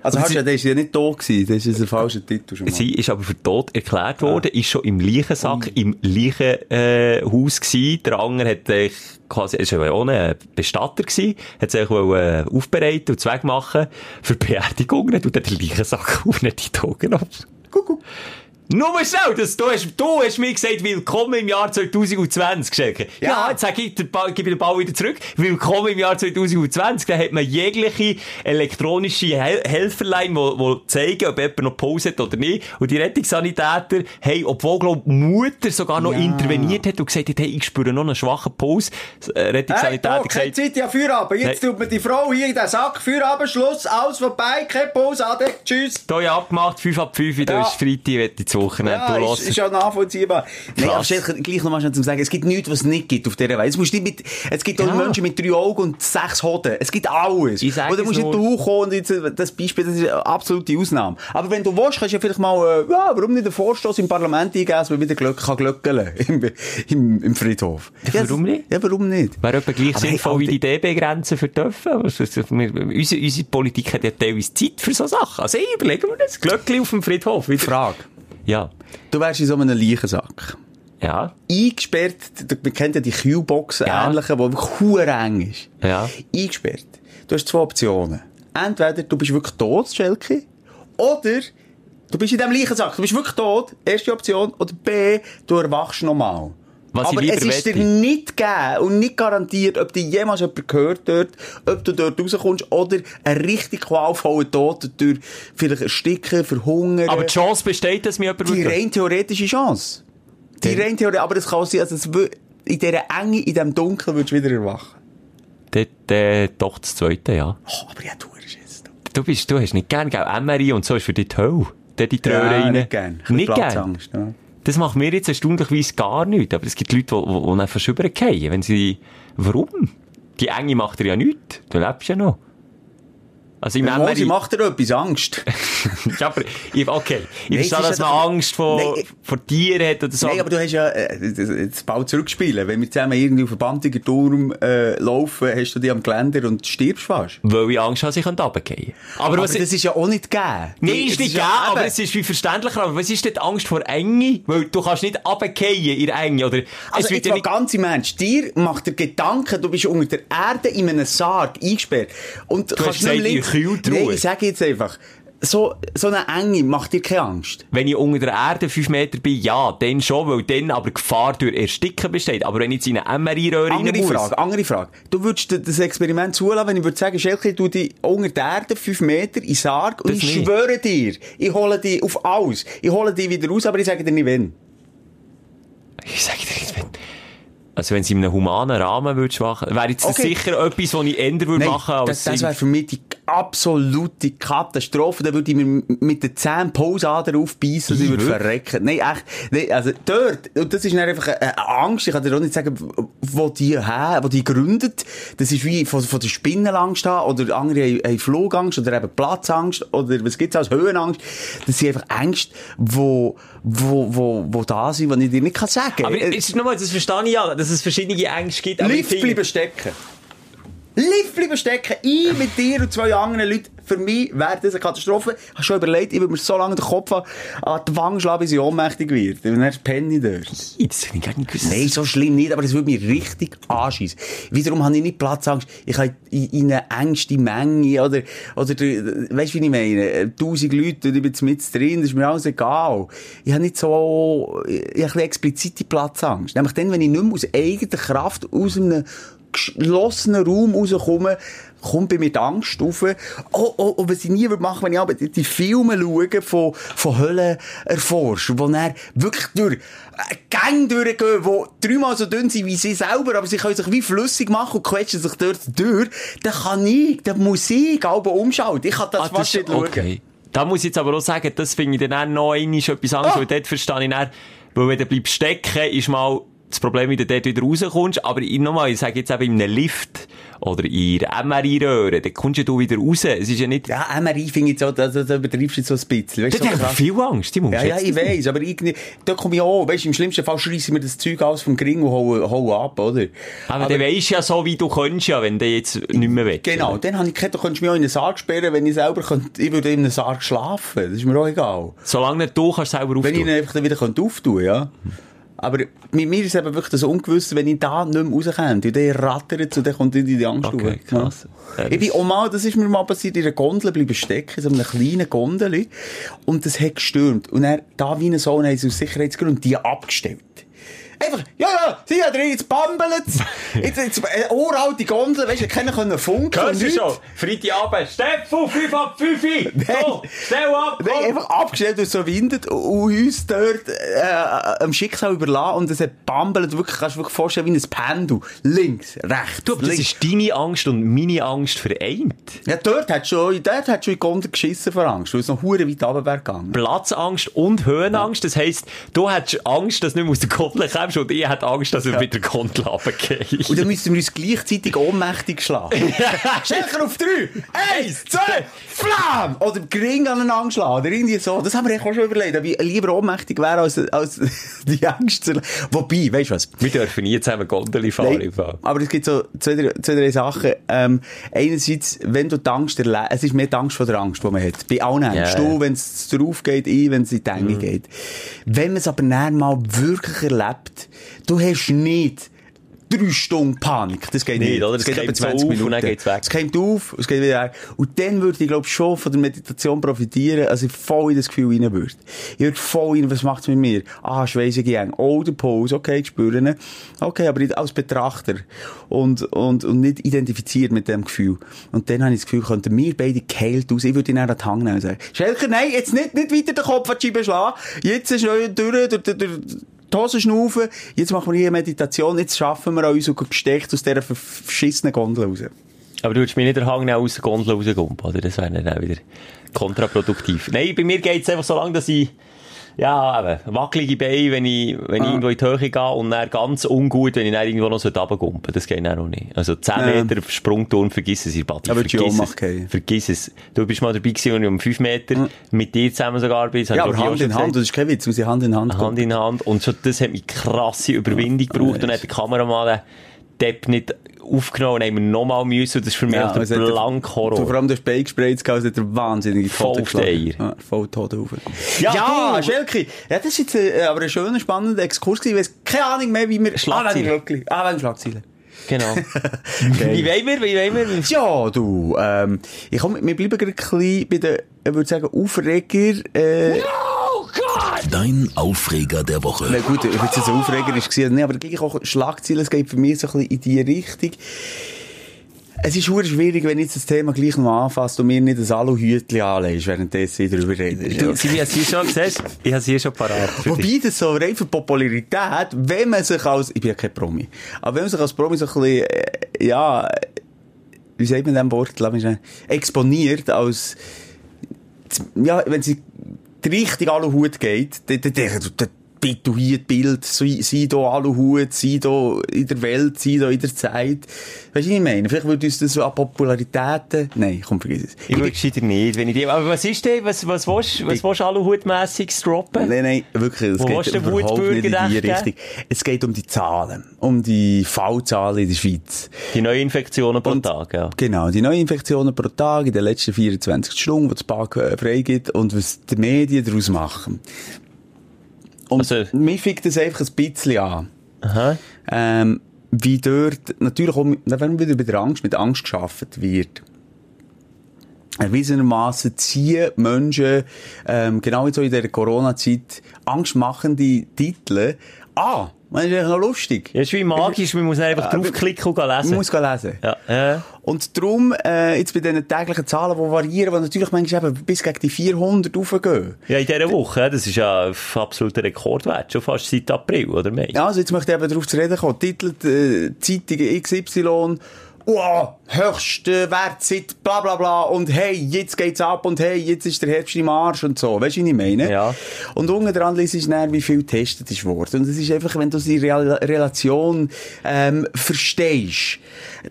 E: Also,
D: Und
E: hast ja, das ist ja nicht tot gewesen, das ist ein falscher Titel schon mal.
D: Sie ist aber für tot erklärt worden, ist schon im Leichensack, im Leichenhaus äh, Haus gsi. Der andere hat äh, quasi, war ja auch ein Bestatter gsi, hat sich wollen, äh, aufbereiten und Zweck machen für die Beerdigung, dann den Leichensack (laughs) auf, nicht die Augen ab.
E: Coucou.
D: Nur schnell, das, du, hast, du hast mir gesagt, willkommen im Jahr 2020, Schelke. Ja,
E: Ja.
D: jetzt sag ich, den Ball, gebe ich den Ball wieder zurück. Willkommen im Jahr 2020. Da hat man jegliche elektronische Hel Helferlein, die, zeigen, ob jemand noch Pause hat oder nicht. Und die Rettungssanitäter haben, obwohl, glaub, die Mutter sogar noch
E: Ja.
D: interveniert hat und gesagt hat, hey, ich spüre noch einen schwachen Puls. Äh,
E: Hey,
D: Rettungssanitäter
E: keine
D: gesagt,
E: Zeit, ja, Feierabend. Jetzt
D: Hey.
E: tut mir die Frau hier in den Sack. Feierabend, Schluss, alles vorbei, keine Pause, ade, tschüss.
D: da ja abgemacht, 5 ab 5, da
E: Ja.
D: ist Freitag, ich zu Woche.
E: Ja,
D: du
E: ist, ist ja nachvollziehbar. Nein, aber gleich nochmal schnell zum Sagen, es gibt nichts, was es nicht gibt auf dieser Welt. Es, muss nicht mit, es gibt auch
D: Ja.
E: Menschen mit drei Augen und sechs Hoden. Es gibt alles.
D: Ich sag
E: Oder musst nicht
D: nur.
E: du kommen und jetzt, das Beispiel, das ist eine absolute Ausnahme. Aber wenn du willst, kannst du ja vielleicht mal, äh, ja, warum nicht einen Vorstoß im Parlament eingeben, dass man wieder Glöck kann glöckeln (laughs) im, im, im Friedhof.
D: Ja, warum nicht?
E: Ja, warum nicht?
D: Wäre etwa gleich
E: Aber hey,
D: sinnvoll wie
E: Alter-
D: die DB-Grenzen für? Wir- Unsere, unsere Politik hat ja teilweise Zeit für so Sachen. Also, hey, überlegen wir das. Glöckli auf dem Friedhof. Wieder.
E: Frage.
D: Ja.
E: Du wärst in so einem Leichensack.
D: Ja.
E: eingesperrt, man kennt ja die Kühlboxen
D: Ja.
E: ähnliche, die wirklich eng ist.
D: Ja.
E: Eingesperrt. Du hast zwei Optionen. Entweder du bist wirklich tot, Schelke, oder du bist in diesem Leichensack, du bist wirklich tot, erste Option, oder B, du erwachst nochmal.
D: Was
E: Aber es ist dir nicht gegeben und nicht garantiert, ob dir jemals jemand gehört dort, ob du dort rauskommst, oder ein richtig qualvollen Tod durch vielleicht ersticken, verhungern.
D: Aber die Chance besteht, dass mir jemand
E: Die rein theoretische Chance. Die rein theoretische, aber das kann sein, also es in dieser Enge, in diesem Dunkeln würdest du wieder erwachen.
D: Dort, äh, doch das Zweite, ja.
E: Oh, aber ja, du hast.
D: Du bist, du hast nicht gern, gell? MRI und so ist für dich die Hölle. Dort die Röhre rein.
E: nicht gern.
D: Nicht gern.
E: Platzangst, ja.
D: Das macht mir jetzt erstaunlicherweise gar nichts. Aber es gibt Leute, die, die, die einfach wenn sie, warum? Die Enge macht dir ja nichts. Du lebst ja noch. Also im
E: Wenn sie macht dir etwas Angst. (laughs)
D: ja, aber, ich, okay. Ich verstehe, dass man
E: doch-
D: Angst vor,
E: Nein,
D: vor Tieren hat oder so.
E: Nein, aber du hast ja, äh, das- jetzt bald zurückspielen. Wenn wir zusammen irgendwie auf einem Bandiger Turm, äh, laufen, hast du dich am Geländer und stirbst fast.
D: Weil ich Angst habe, ich könnte runterfallen. Aber,
E: Aber
D: was,
E: das ist ja auch nicht gegeben.
D: Nein, ist nicht gegeben, aber
E: eben-
D: es ist wie verständlicher. Aber was ist denn die Angst vor Enge? Weil du kannst nicht runterfallen in der Enge, oder?
E: Also,
D: es wird ja
E: mal
D: nicht...
E: ganz im Ernst. Dir macht der Gedanke, du bist unter der Erde in einem Sarg eingesperrt. Und
D: Du
E: kannst nicht
D: Kühltruhe.
E: Nein, ich sage jetzt einfach, so, so eine Enge macht dir keine Angst.
D: Wenn ich unter der Erde fünf Meter bin, ja, dann schon, weil dann aber Gefahr durch Ersticken besteht. Aber wenn ich jetzt in eine MRI-Röhre rein
E: Andere
D: muss...
E: Frage, andere Frage. Du würdest das Experiment zulassen, wenn ich würde sagen, Schelke, du dich unter der Erde fünf Meter in Sarg und
D: Das
E: ich
D: nicht.
E: schwöre dir, ich hole dich auf alles. Ich hole dich wieder raus, aber ich sage dir nicht wenn.
D: Ich sag dir jetzt, wenn... Also wenn sie in einem humanen Rahmen würdest machen, wäre jetzt
E: Okay.
D: sicher etwas, was ich ändern würde machen, als...
E: das, das wäre für mich die absolute Katastrophe. Da würde ich mir mit den Zähnen Pausader aufbeissen, dass ich würde verrecken. Nein, echt. Nein, also dort, und das ist einfach eine, Angst, ich kann dir auch nicht sagen, wo die her, wo die gründet. Das ist wie von, von der Spinnenangst an, oder andere haben, haben Flugangst, oder eben Platzangst, oder was gibt's als Höhenangst. Das sind einfach Ängste, wo, wo, wo, wo da sind, die ich dir nicht kann sagen
D: aber
E: Äh,
D: jetzt nochmal, das verstehe ich ja, dass es verschiedene Ängste gibt. aber
E: Lift bleiben stecken. Lift bleiben stecken. Ich mit dir und zwei anderen Leuten. Für mich wäre das eine Katastrophe. Ich habe schon überlegt, ich würde mir so lange den Kopf an, an die Wange schlagen, bis ich ohnmächtig werde. Und dann penne ich dort.
D: Das hätte ich gar nicht gewusst.
E: Nein, so schlimm nicht, aber es würde mich richtig anschießen. Wiederum habe ich nicht Platzangst. Ich habe in, in eine engste Menge, oder, oder, weißt du, wie ich meine? Tausend Leute, und ich bin mit drin, das ist mir alles egal. Ich habe nicht so, ich habe ein bisschen explizite Platzangst. Nämlich dann, wenn ich nicht mehr aus eigener Kraft aus einem geschlossenen Raum rauskomme, kommt bei mir die Angst auf. Oh, oh, oh, was ich nie würde machen, wenn ich aber die, Filme schaue von, von Höhlen erforschen, wo dann wirklich durch äh, Gänge durchgehen, die dreimal so dünn sind wie sie selber, aber sie können sich wie flüssig machen und quetschen sich dort durch, dann kann ich, dann muss ich aber umschalten. Ich kann das
D: Ah,
E: fast nicht schauen.
D: okay. Da muss ich jetzt aber auch sagen, das finde ich dann auch noch einmal etwas anderes,
E: Ah.
D: weil dort verstehe ich dann, weil wenn du bleibst stecken, ist mal das Problem, wie du dort wieder rauskommst, aber ich, nochmal, ich sage jetzt eben in einem Lift oder in einer MRI-Röhre, dann kommst ja du wieder raus. Es ist ja nicht,
E: Ja, MRI finde ich so, da, da, da übertreibst du so ein bisschen. Weißt,
D: dort
E: so
D: habe ich viel Angst, musst
E: Ja, ja, ich
D: das-
E: weiss, aber irgendwie, da komme ich auch, weißt, im schlimmsten Fall schreissen wir das Zeug aus vom Gring und hauen, hauen ab, oder?
D: Aber, dann weisst ja so, wie du könntest ja, wenn du jetzt nicht mehr willst.
E: Genau, dann habe ich gedacht, du könntest mich auch in einen Sarg sperren, wenn ich selber könnte, ich würde in einem Sarg schlafen. Das ist mir auch egal.
D: Solange nicht du kannst selber
E: Wenn ich ihn
D: auftun.
E: einfach dann wieder könnte auftun ja. Aber mit mir ist eben wirklich das Ungewisse, wenn ich da nicht mehr rauskomme. Und dann rattert und dann kommt in die Angst
D: Okay, krass.
E: Ja. Ich bin
D: das-
E: auch mal, das ist mir mal passiert, in einer Gondel bleiben stecken, in so einer kleinen Gondel. Und das hat gestürmt. Und er, da wie ein Sohn, haben sie aus Sicherheitsgründen die abgestellt. Einfach, ja, ja, sie hat drin, jetzt bambelt's. Jetzt, jetzt, äh, uralte Gondel, weißt du, keiner können funken.
D: Hörst du schon? Freitagabend, Steffu, 5 ab 5! (laughs) So, stell ab,
E: Nein,
D: komm!
E: einfach abgestellt und so windet und uns dort äh, am Schicksal überlassen und es hat bambelt, wirklich, kannst du wirklich vorstellen, wie ein Pendel. Links, rechts,
D: Du, aber das
E: links.
D: ist deine Angst und meine Angst vereint.
E: Ja, dort hat schon, dort hat schon in die Gondel geschissen vor Angst, weil es noch hure weit runter wäre gegangen.
D: Platzangst und Höhenangst. Das heisst, du hättest Angst, dass du nicht mehr aus der Gondel kommst und ich hätte Angst, dass ich mit der Gondel runtergehe.
E: Und dann müssten wir uns gleichzeitig ohnmächtig schlagen. (laughs) Schenker auf drei! Eins, zwei, Flam! Oder Gring aneinander schlagen. Oder irgendwie so. Das haben wir auch schon überlegt, ob ich lieber ohnmächtig wäre, als, als (laughs) die Angst zu Wobei, weißt du was?
D: Wir dürfen nie zusammen Gondel fahren. Fall.
E: aber es gibt so zwei, drei, zwei, drei Sachen. Ähm, einerseits, wenn du die Angst erlebst, es ist mehr die Angst vor der Angst, die man hat. Bei allen.
D: Ja.
E: Du, wenn es drauf geht, ich, wenn es in die Enge geht. Wenn man es aber mal wirklich erlebt, du hast nicht drei Stunden Panik. Das geht
D: Nicht,
E: nicht.
D: oder?
E: Das
D: Das
E: geht etwa
D: keimt so
E: 20
D: auf und
E: Minuten.
D: dann geht's weg.
E: Es kommt auf, es geht wieder weg. Und dann würde ich, glaube schon von der Meditation profitieren, also ich voll in das Gefühl rein würde. Ich würde voll in, was macht's mit mir? Ah, schweisse Gang. Oh, der Pose, okay, ich spüre ihn. Okay, aber nicht als Betrachter. Und, und, und nicht identifiziert mit dem Gefühl. Und dann habe ich das Gefühl, könnten wir beide geheilt aus. Ich würde ihn dann an die Hand nehmen und sagen, Schelker, nein, jetzt nicht, nicht weiter den Kopf an die Scheibe schlagen. Jetzt ist neu durch, durch, durch, durch die schnaufen. Jetzt machen wir hier eine Meditation. Jetzt schaffen wir uns und gesteckt aus dieser verschissenen Gondel raus.
D: Aber du würdest mir nicht den Hang aus der Gondel rausgumpen, oder? Das wäre dann auch wieder kontraproduktiv. Nein, bei mir geht's einfach so lange, dass ich, ja, eben, wackelige Beine, wenn ich, wenn ich
E: Ah.
D: irgendwo in die Höhe gehe und dann ganz ungut, wenn ich dann irgendwo noch runtergumpen Das geht dann auch nicht. Also 10
E: Ja.
D: Meter Sprungturm, vergiss es, ihr
E: würdest du
D: Vergiss es.
E: machen.
D: Vergiss es. Du bist mal dabei gewesen, als ich um 5 Meter mit dir zusammen sogar bin.
E: Ja,
D: ich
E: aber Hand in Hand, das ist kein Witz, wir sind Hand in Hand.
D: Hand in Hand. Und schon das hat mich krasse Überwindung gebraucht. Und dann hat der Kameramann Depp nicht aufgenommen und haben nochmal müssen. Das ist für mich der
E: Du,
D: Horror.
E: vor allem der Beigespray gehabt, hat er wahnsinnige
D: Voll
E: Fotos
D: Eier.
E: Ja, voll tot auf.
D: Ja,
E: Ja,
D: du-
E: Schelke. Ja, das ist jetzt äh, aber ein schöner, spannender Exkurs gewesen. Ich weiss keine Ahnung mehr, wie wir...
D: Schlagzeilen.
E: Ah, wenn wirklich. Ah, wenn Schlagzeilen.
D: Genau. (laughs) Wie wollen wir? Wie wollen wir?
E: Ja, du, ähm, ich komm, wir bleiben gerade ein bisschen bei den, ich würde sagen, Aufreger, äh,
C: Dein Aufreger der Woche.
E: Na gut, ob jetzt ein Aufreger ist, gewesen, nee, aber gleich auch Schlagzeilen, es geht für mich so ein bisschen in die Richtung. Es ist sehr schwierig, wenn jetzt das Thema gleich noch anfasst und mir nicht ein Aluhütchen anlegst, währenddessen darüber redest.
D: Du, Sibi, hast du hier schon gesehen? Ich habe es hier schon parat.
E: Wobei das so rein für Popularität, wenn man sich als, ich bin ja kein Promi, aber wenn man sich als Promi so ein bisschen, äh, ja, wie sagt man dem Wort, lass mich schnell, exponiert als, ja, wenn sie die Richtung Aluhut geht, dann, dann, dann, hier Bild, sei, sei da Aluhut, sei da in der Welt, sei da in der Zeit. Weißt du, was ich meine? Vielleicht würde uns das so an Popularitäten, nein, komm, vergiss es.
D: Ich will gescheiter nicht, wenn ich die, aber was ist denn, was, was willst, was willst du Aluhutmässiges droppen?
E: Nein, nein, wirklich, es
D: Wo
E: geht überhaupt nicht in die Richtung. Es geht um die Zahlen, um die Fallzahlen in der Schweiz.
D: Die Neuinfektionen pro
E: Und-
D: Tag, ja.
E: Genau, die Neuinfektionen pro Tag in den letzten 24 Stunden, die das Park äh, freigibt und was die Medien daraus machen. Und
D: Also-
E: mich fickt das einfach ein bisschen an.
D: Aha.
E: Ähm, wie dort natürlich auch, mit- werden wir wieder der Angst, mit Angst geschaffen wird. Erwiesenermaßen ziehen Menschen, ähm, genau wie so in dieser Corona-Zeit, angstmachende Titel an. Das ist eigentlich noch lustig.
D: Ja, ist wie magisch, man muss einfach
E: Ja,
D: draufklicken und lesen.
E: Man muss lesen.
D: ja, ja.
E: Und darum, äh, jetzt bei diesen täglichen Zahlen, die variieren, die natürlich manchmal eben bis gegen die 400 raufgehen.
D: ja, in dieser Woche, das ist ja ein absoluter Rekordwert, schon fast seit April, oder Mai?
E: Ja, also jetzt möchte ich eben darauf zu reden kommen. Titelt, äh, Zeitung XY, wow, höchster Wert seit bla bla bla und hey, jetzt geht's ab und hey, jetzt ist der Herbst im Arsch und so. Weißt du, was ich meine?
D: Ja.
E: Und unten dran liest ist dann, wie viel getestet ist worden. Und es ist einfach, wenn du die Real Relation, ähm, verstehst,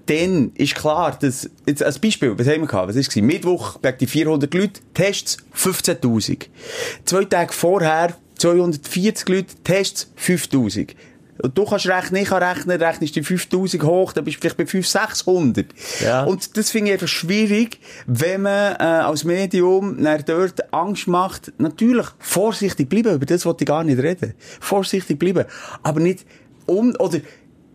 E: dann ist klar, dass, jetzt als Beispiel, was haben wir gehabt? Was ist gewesen? Mittwoch, gegen die 400 Leute, Tests 15.000. Zwei Tage vorher, 240 Leute, Tests 5.000. Und du kannst rechnen, ich kann rechnen, rechnest die 5000 hoch, dann bist du vielleicht bei 500, 600.
D: Ja.
E: Und das finde ich einfach schwierig, wenn man äh, als Medium dort Angst macht. Natürlich vorsichtig bleiben, über das wollte ich gar nicht reden. Vorsichtig bleiben. Aber nicht um, oder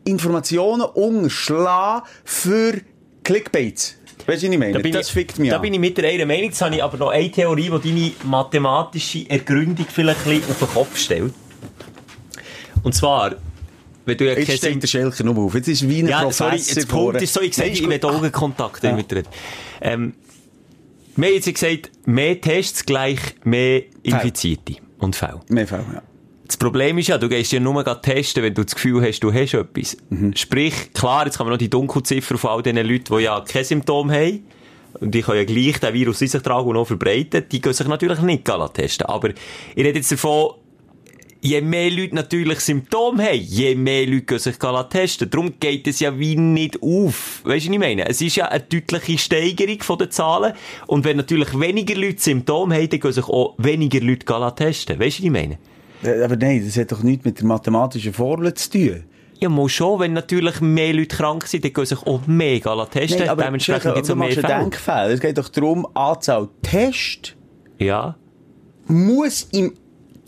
E: Informationen unterschlagen für Clickbaits. Weißt du, was ich meine? das
D: ich,
E: fickt mich
D: Da
E: an.
D: bin ich mit der einer Meinung. Jetzt habe ich aber noch eine Theorie, die deine mathematische Ergründung vielleicht ein bisschen auf den Kopf stellt. Und zwar, wenn du ja
E: Jetzt
D: kein
E: steht der Schelker noch auf. Jetzt ist wie ein
D: Ja,
E: Professor
D: sorry, jetzt
E: vorne.
D: Punkt ist so, ich sage,
E: ist
D: ich will. Augenkontakt
E: Ja.
D: mit dir. Ähm, wir haben jetzt gesagt, mehr Tests gleich mehr Infizierte und Fälle.
E: Mehr Fälle, ja.
D: Das Problem ist ja, du gehst ja nur testen, wenn du das Gefühl hast, du hast etwas. Sprich, klar, jetzt kann man noch die Dunkelziffer von all diesen Leuten, die ja keine Symptome haben, und die können ja gleich den Virus in sich tragen und auch verbreiten, die gehen sich natürlich nicht testen. Aber ich rede jetzt davon, je mehr Leute natürlich Symptome haben, je mehr Leute gehen sich testen. Darum geht es ja wie nicht auf. Weißt du, was ich meine? Es ist ja eine deutliche Steigerung den Zahlen. Und wenn natürlich weniger Leute Symptome haben, dann gehen sich auch weniger Leute testen. Weißt du, was ich meine?
E: Aber nein, das hat doch nichts mit der mathematischen Formel zu tun.
D: Ja, mal schon, wenn natürlich mehr Leute krank sind, dann gehen sich auch gehen testen.
E: Nein, aber
D: Dementsprechend gibt es auch mehr Fälle.
E: Denkfehler. Es geht doch darum, Anzahl Tests
D: Ja.
E: muss im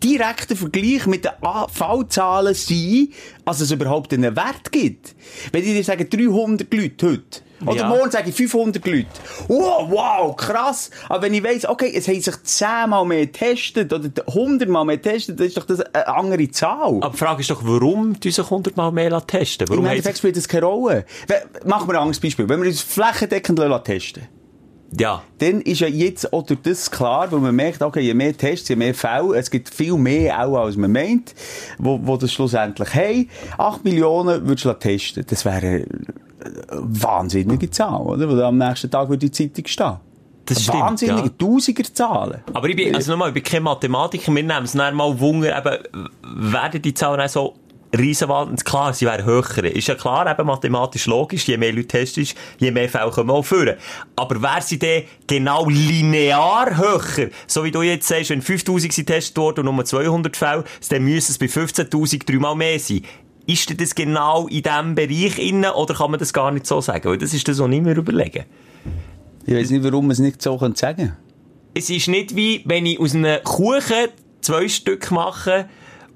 E: direkten Vergleich mit den Fallzahlen sein, als es überhaupt einen Wert gibt. Wenn ich dir sage 300 Leute heute, oder
D: Ja.
E: morgen sage ich 500 Leute. Wow, wow, krass. Aber wenn ich weiss, okay, es haben sich 10 Mal mehr getestet oder 100 Mal mehr getestet, dann ist doch das eine andere Zahl.
D: Aber die Frage ist doch, warum die sich 100 Mal mehr testen?
E: Im
D: Warum haben
E: Endeffekt spielt das keine Rolle. Machen wir ein anderes Beispiel. Wenn wir uns flächendeckend lassen testen
D: Ja.
E: dann ist ja jetzt auch durch das klar, weil man merkt, okay, je mehr Tests, je mehr Fälle, es gibt viel mehr auch, als man meint, wo, wo das schlussendlich haben. 8 Millionen würdest du testen. Das wäre eine wahnsinnige Zahl, oder? Wo am nächsten Tag würde die Zeitung stehen.
D: Das stimmt,
E: Wahnsinnige,
D: ja.
E: tausiger Zahlen.
D: Aber ich bin, also nochmal, ich bin kein Mathematiker, wir nehmen es dann mal Wunder, eben, werden die Zahlen auch so riesenwandend? Klar, sie wären höher. Ist ja klar, eben mathematisch logisch, je mehr Leute testest, je mehr Fälle kommen auch führen. Aber wäre sie dann genau linear höher? So wie du jetzt sagst, wenn 5000 sind getestet worden und nur 200 Fälle, dann müsste es bei 15.000 dreimal mehr sein. Ist denn das genau in diesem Bereich innen oder kann man das gar nicht so sagen? Weil das ist das, was ich mir überlege.
E: Ich weiß nicht, warum man es nicht so sagen könnte.
D: es ist nicht wie, wenn ich aus einem Kuchen zwei Stück mache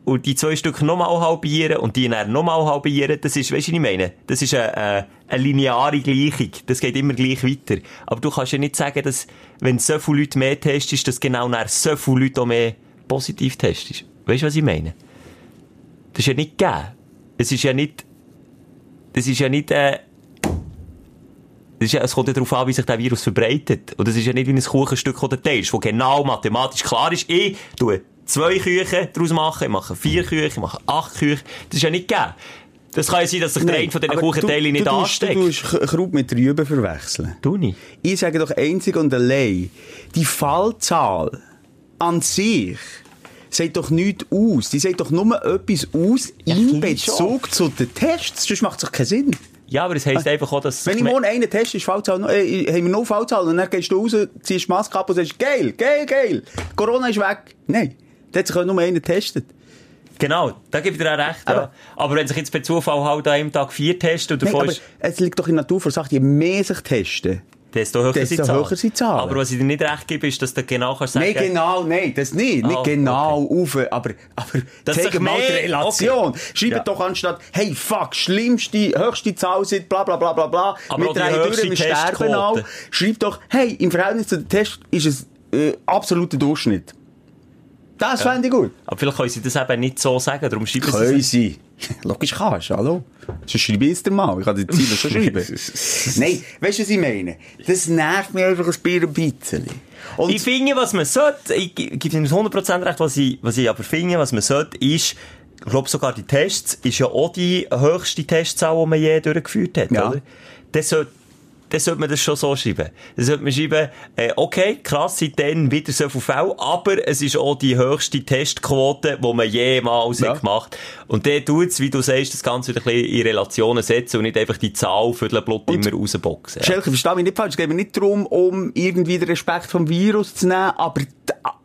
D: und die zwei Stück nochmal halbieren und die dann nochmal halbieren. Das ist, weißt du, was ich meine? Das ist eine, eine, eine lineare Gleichung. Das geht immer gleich weiter. Aber du kannst ja nicht sagen, dass, wenn so viele Leute mehr testest, dass genau nach so viele Leute auch mehr positiv testest. Weißt du, was ich meine? Das ist ja nicht gegeben. Es ist ja nicht, das ist ja nicht, äh, ja, es kommt ja darauf an, wie sich der Virus verbreitet. Und das ist ja nicht wie ein Kuchenstück oder teilst, wo genau mathematisch klar ist, ich tue zwei Küchen daraus machen, ich mache vier Küchen, ich mache acht Küchen. Das ist ja nicht gegeben. Das kann ja sein, dass sich der eine von diesen
E: du-
D: nicht
E: du
D: ansteckt.
E: Du K- Kraut mit Rüben verwechseln.
D: Tu nicht.
E: Ich sage doch einzig und allein, die Fallzahl an sich sagt doch nichts aus. Die sagt doch nur etwas aus in Bezug zu den Tests. Sonst macht es doch keinen Sinn.
D: Ja, aber es heisst einfach auch, dass...
E: Wenn ich morgen einen teste, ist Fallzahl, äh, haben wir noch Fallzahl und dann gehst du raus, ziehst Maske ab und sagst, geil, geil, geil, Corona ist weg. Nein, da hat sich auch nur einer getestet.
D: Genau, da gebe ich dir auch recht. Ja.
E: Aber-
D: Aber wenn sich jetzt per Zufall halt an einem Tag vier testen und davon
E: aber
D: ist,
E: es liegt doch in der Natur der Sache, je mehr sich testen.
D: desto höher
E: desto
D: sind die
E: höher sind Zahlen.
D: Aber was ich dir nicht recht gebe, ist, dass du genau kannst sagen...
E: Nein, genau, nein, das nicht. Nicht
D: Ah,
E: genau auf, aber, aber
D: Dass
E: zeig mal die Relation. Schreibt
D: Ja.
E: doch anstatt, hey, fuck, schlimmste, höchste Zahl sind, bla, bla, bla, bla, bla.
D: Aber auch die
E: drehen
D: höchste
E: wir sterben auch. Schreibt doch, hey, im Verhältnis zu den Tests ist es, äh, absoluter Durchschnitt. Das fände ich gut.
D: Aber vielleicht können sie das eben nicht so sagen, darum schreiben sie
E: Können sie. Logisch kannst du, hallo. Sonst schreibe ich dir mal. Ich kann die Ziele schon schreiben. (laughs) Nein, weißt du, was ich meine? Das nervt mich einfach ein bisschen. Und
D: Ich finde, was man sollte, ich gebe Ihnen 100% recht, was ich, was ich aber finde, was man sollte, ist, ich glaube sogar die Tests, ist ja auch die höchste Testzahl, die man je durchgeführt hat,
E: Ja.
D: oder? Das sollte, dann sollte man das schon so schreiben. Dann sollte man schreiben, äh, okay, krass, seitdem wieder so viele Fälle, aber es ist auch die höchste Testquote, die man jemals
E: Ja.
D: hat gemacht Und der tut es, wie du sagst, das Ganze wieder ein bisschen in Relationen setzen und nicht einfach die Zahl für den Blut immer rausboxen. Ja.
E: Schelke, versteh mich nicht falsch. Es geht mir nicht darum, um irgendwie den Respekt vom Virus zu nehmen, aber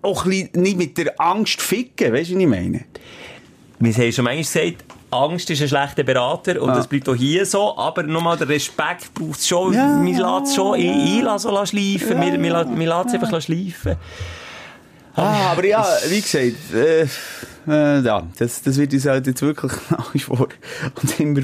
E: auch ein bisschen nicht mit der Angst ficken. Weißt du, was ich meine?
D: Wir haben schon manchmal gesagt, Angst ist ein schlechter Berater und
E: Ah.
D: das bleibt auch hier so, aber nochmal der Respekt braucht es schon,
E: Ja.
D: wir lassen es schon ein, einlassen, so schleifen, wir, wir, lassen- wir lassen es einfach schleifen.
E: Ah, aber ja, wie gesagt, äh, äh, ja, das, das wird uns halt jetzt wirklich (laughs) nach wie vor und immer,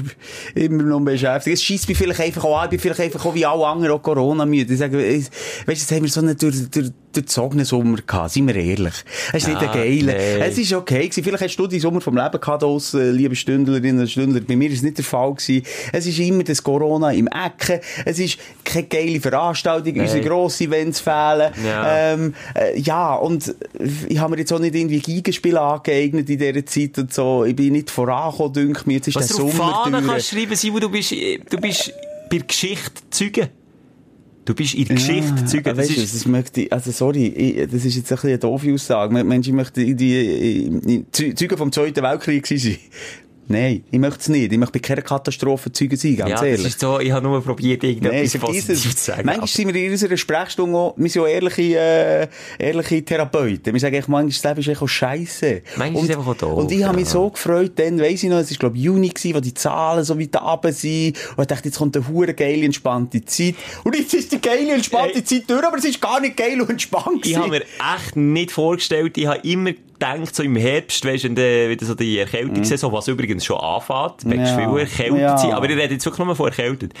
E: immer noch beschäftigen. Es schießt mich vielleicht einfach auch an, ich bin vielleicht einfach auch wie alle anderen auch Corona müde. Ich sage, weißt du, jetzt haben wir so eine durch, durch, durchzogenen Sommer gehabt, seien wir ehrlich. Es ist nicht
D: Ja,
E: ein geiler.
D: nee.
E: Es ist okay gewesen. Vielleicht hast du den Sommer vom Leben gehabt, draussen, liebe Stündlerinnen und Stündler. Bei mir ist es nicht der Fall gewesen. Es ist immer das Corona im Ecken. Es ist keine geile Veranstaltung. Unsere grossen Events fehlen.
D: Ja.
E: Ähm, äh, ja, und ich habe mir jetzt auch nicht irgendwie Gigenspiele angeeignet in dieser Zeit und so. Ich bin nicht vorangekommen, denke mir. Jetzt ist
D: Was
E: der
D: du auf
E: Sommer
D: Fahnen kannst schreiben, Simon, du bist, du bist bei der Geschichte Zeuge. Du bist in der Geschichte Zeuge.
E: Ja,
D: Das
E: weißt du,
D: ist,
E: das möchte also sorry, ich, das ist jetzt ein bisschen eine doofe Aussage. Mensch, ich möchte in die, die Zeu- Zeugen vom Zweiten Weltkrieg sein. Nein, ich möchte es nicht. Ich möchte bei keiner Katastrophe Zeugen sein, ganz
D: ja,
E: ehrlich.
D: ist so, ich habe nur probiert, irgendetwas Positives
E: es.
D: zu sagen.
E: Manchmal sind wir in unserer Sprechstunde auch, wir sind auch ehrliche, äh, ehrliche Therapeuten. Wir sagen echt, manchmal, das Leben ist echt auch scheisse.
D: Manchmal ist
E: und,
D: es einfach auch doof,
E: Und ich habe mich
D: ja.
E: so gefreut, dann weiss ich noch, es war, glaube ich, Juni gewesen, wo die Zahlen so weit runter sind. Und ich dachte, jetzt kommt eine hure geile, entspannte Zeit. Und jetzt ist die geile, entspannte
D: Ey.
E: Zeit durch, aber es ist gar nicht geil und entspannt
D: Ich
E: gewesen.
D: habe mir echt nicht vorgestellt, ich habe immer gedacht, so im Herbst, weißt du, wieder so die Erkältungssaison, was übrigens schon anfängt,
E: Mhm. Ja.
D: viel erkältet
E: Ja.
D: sein, aber ich rede jetzt wirklich nur von erkältet.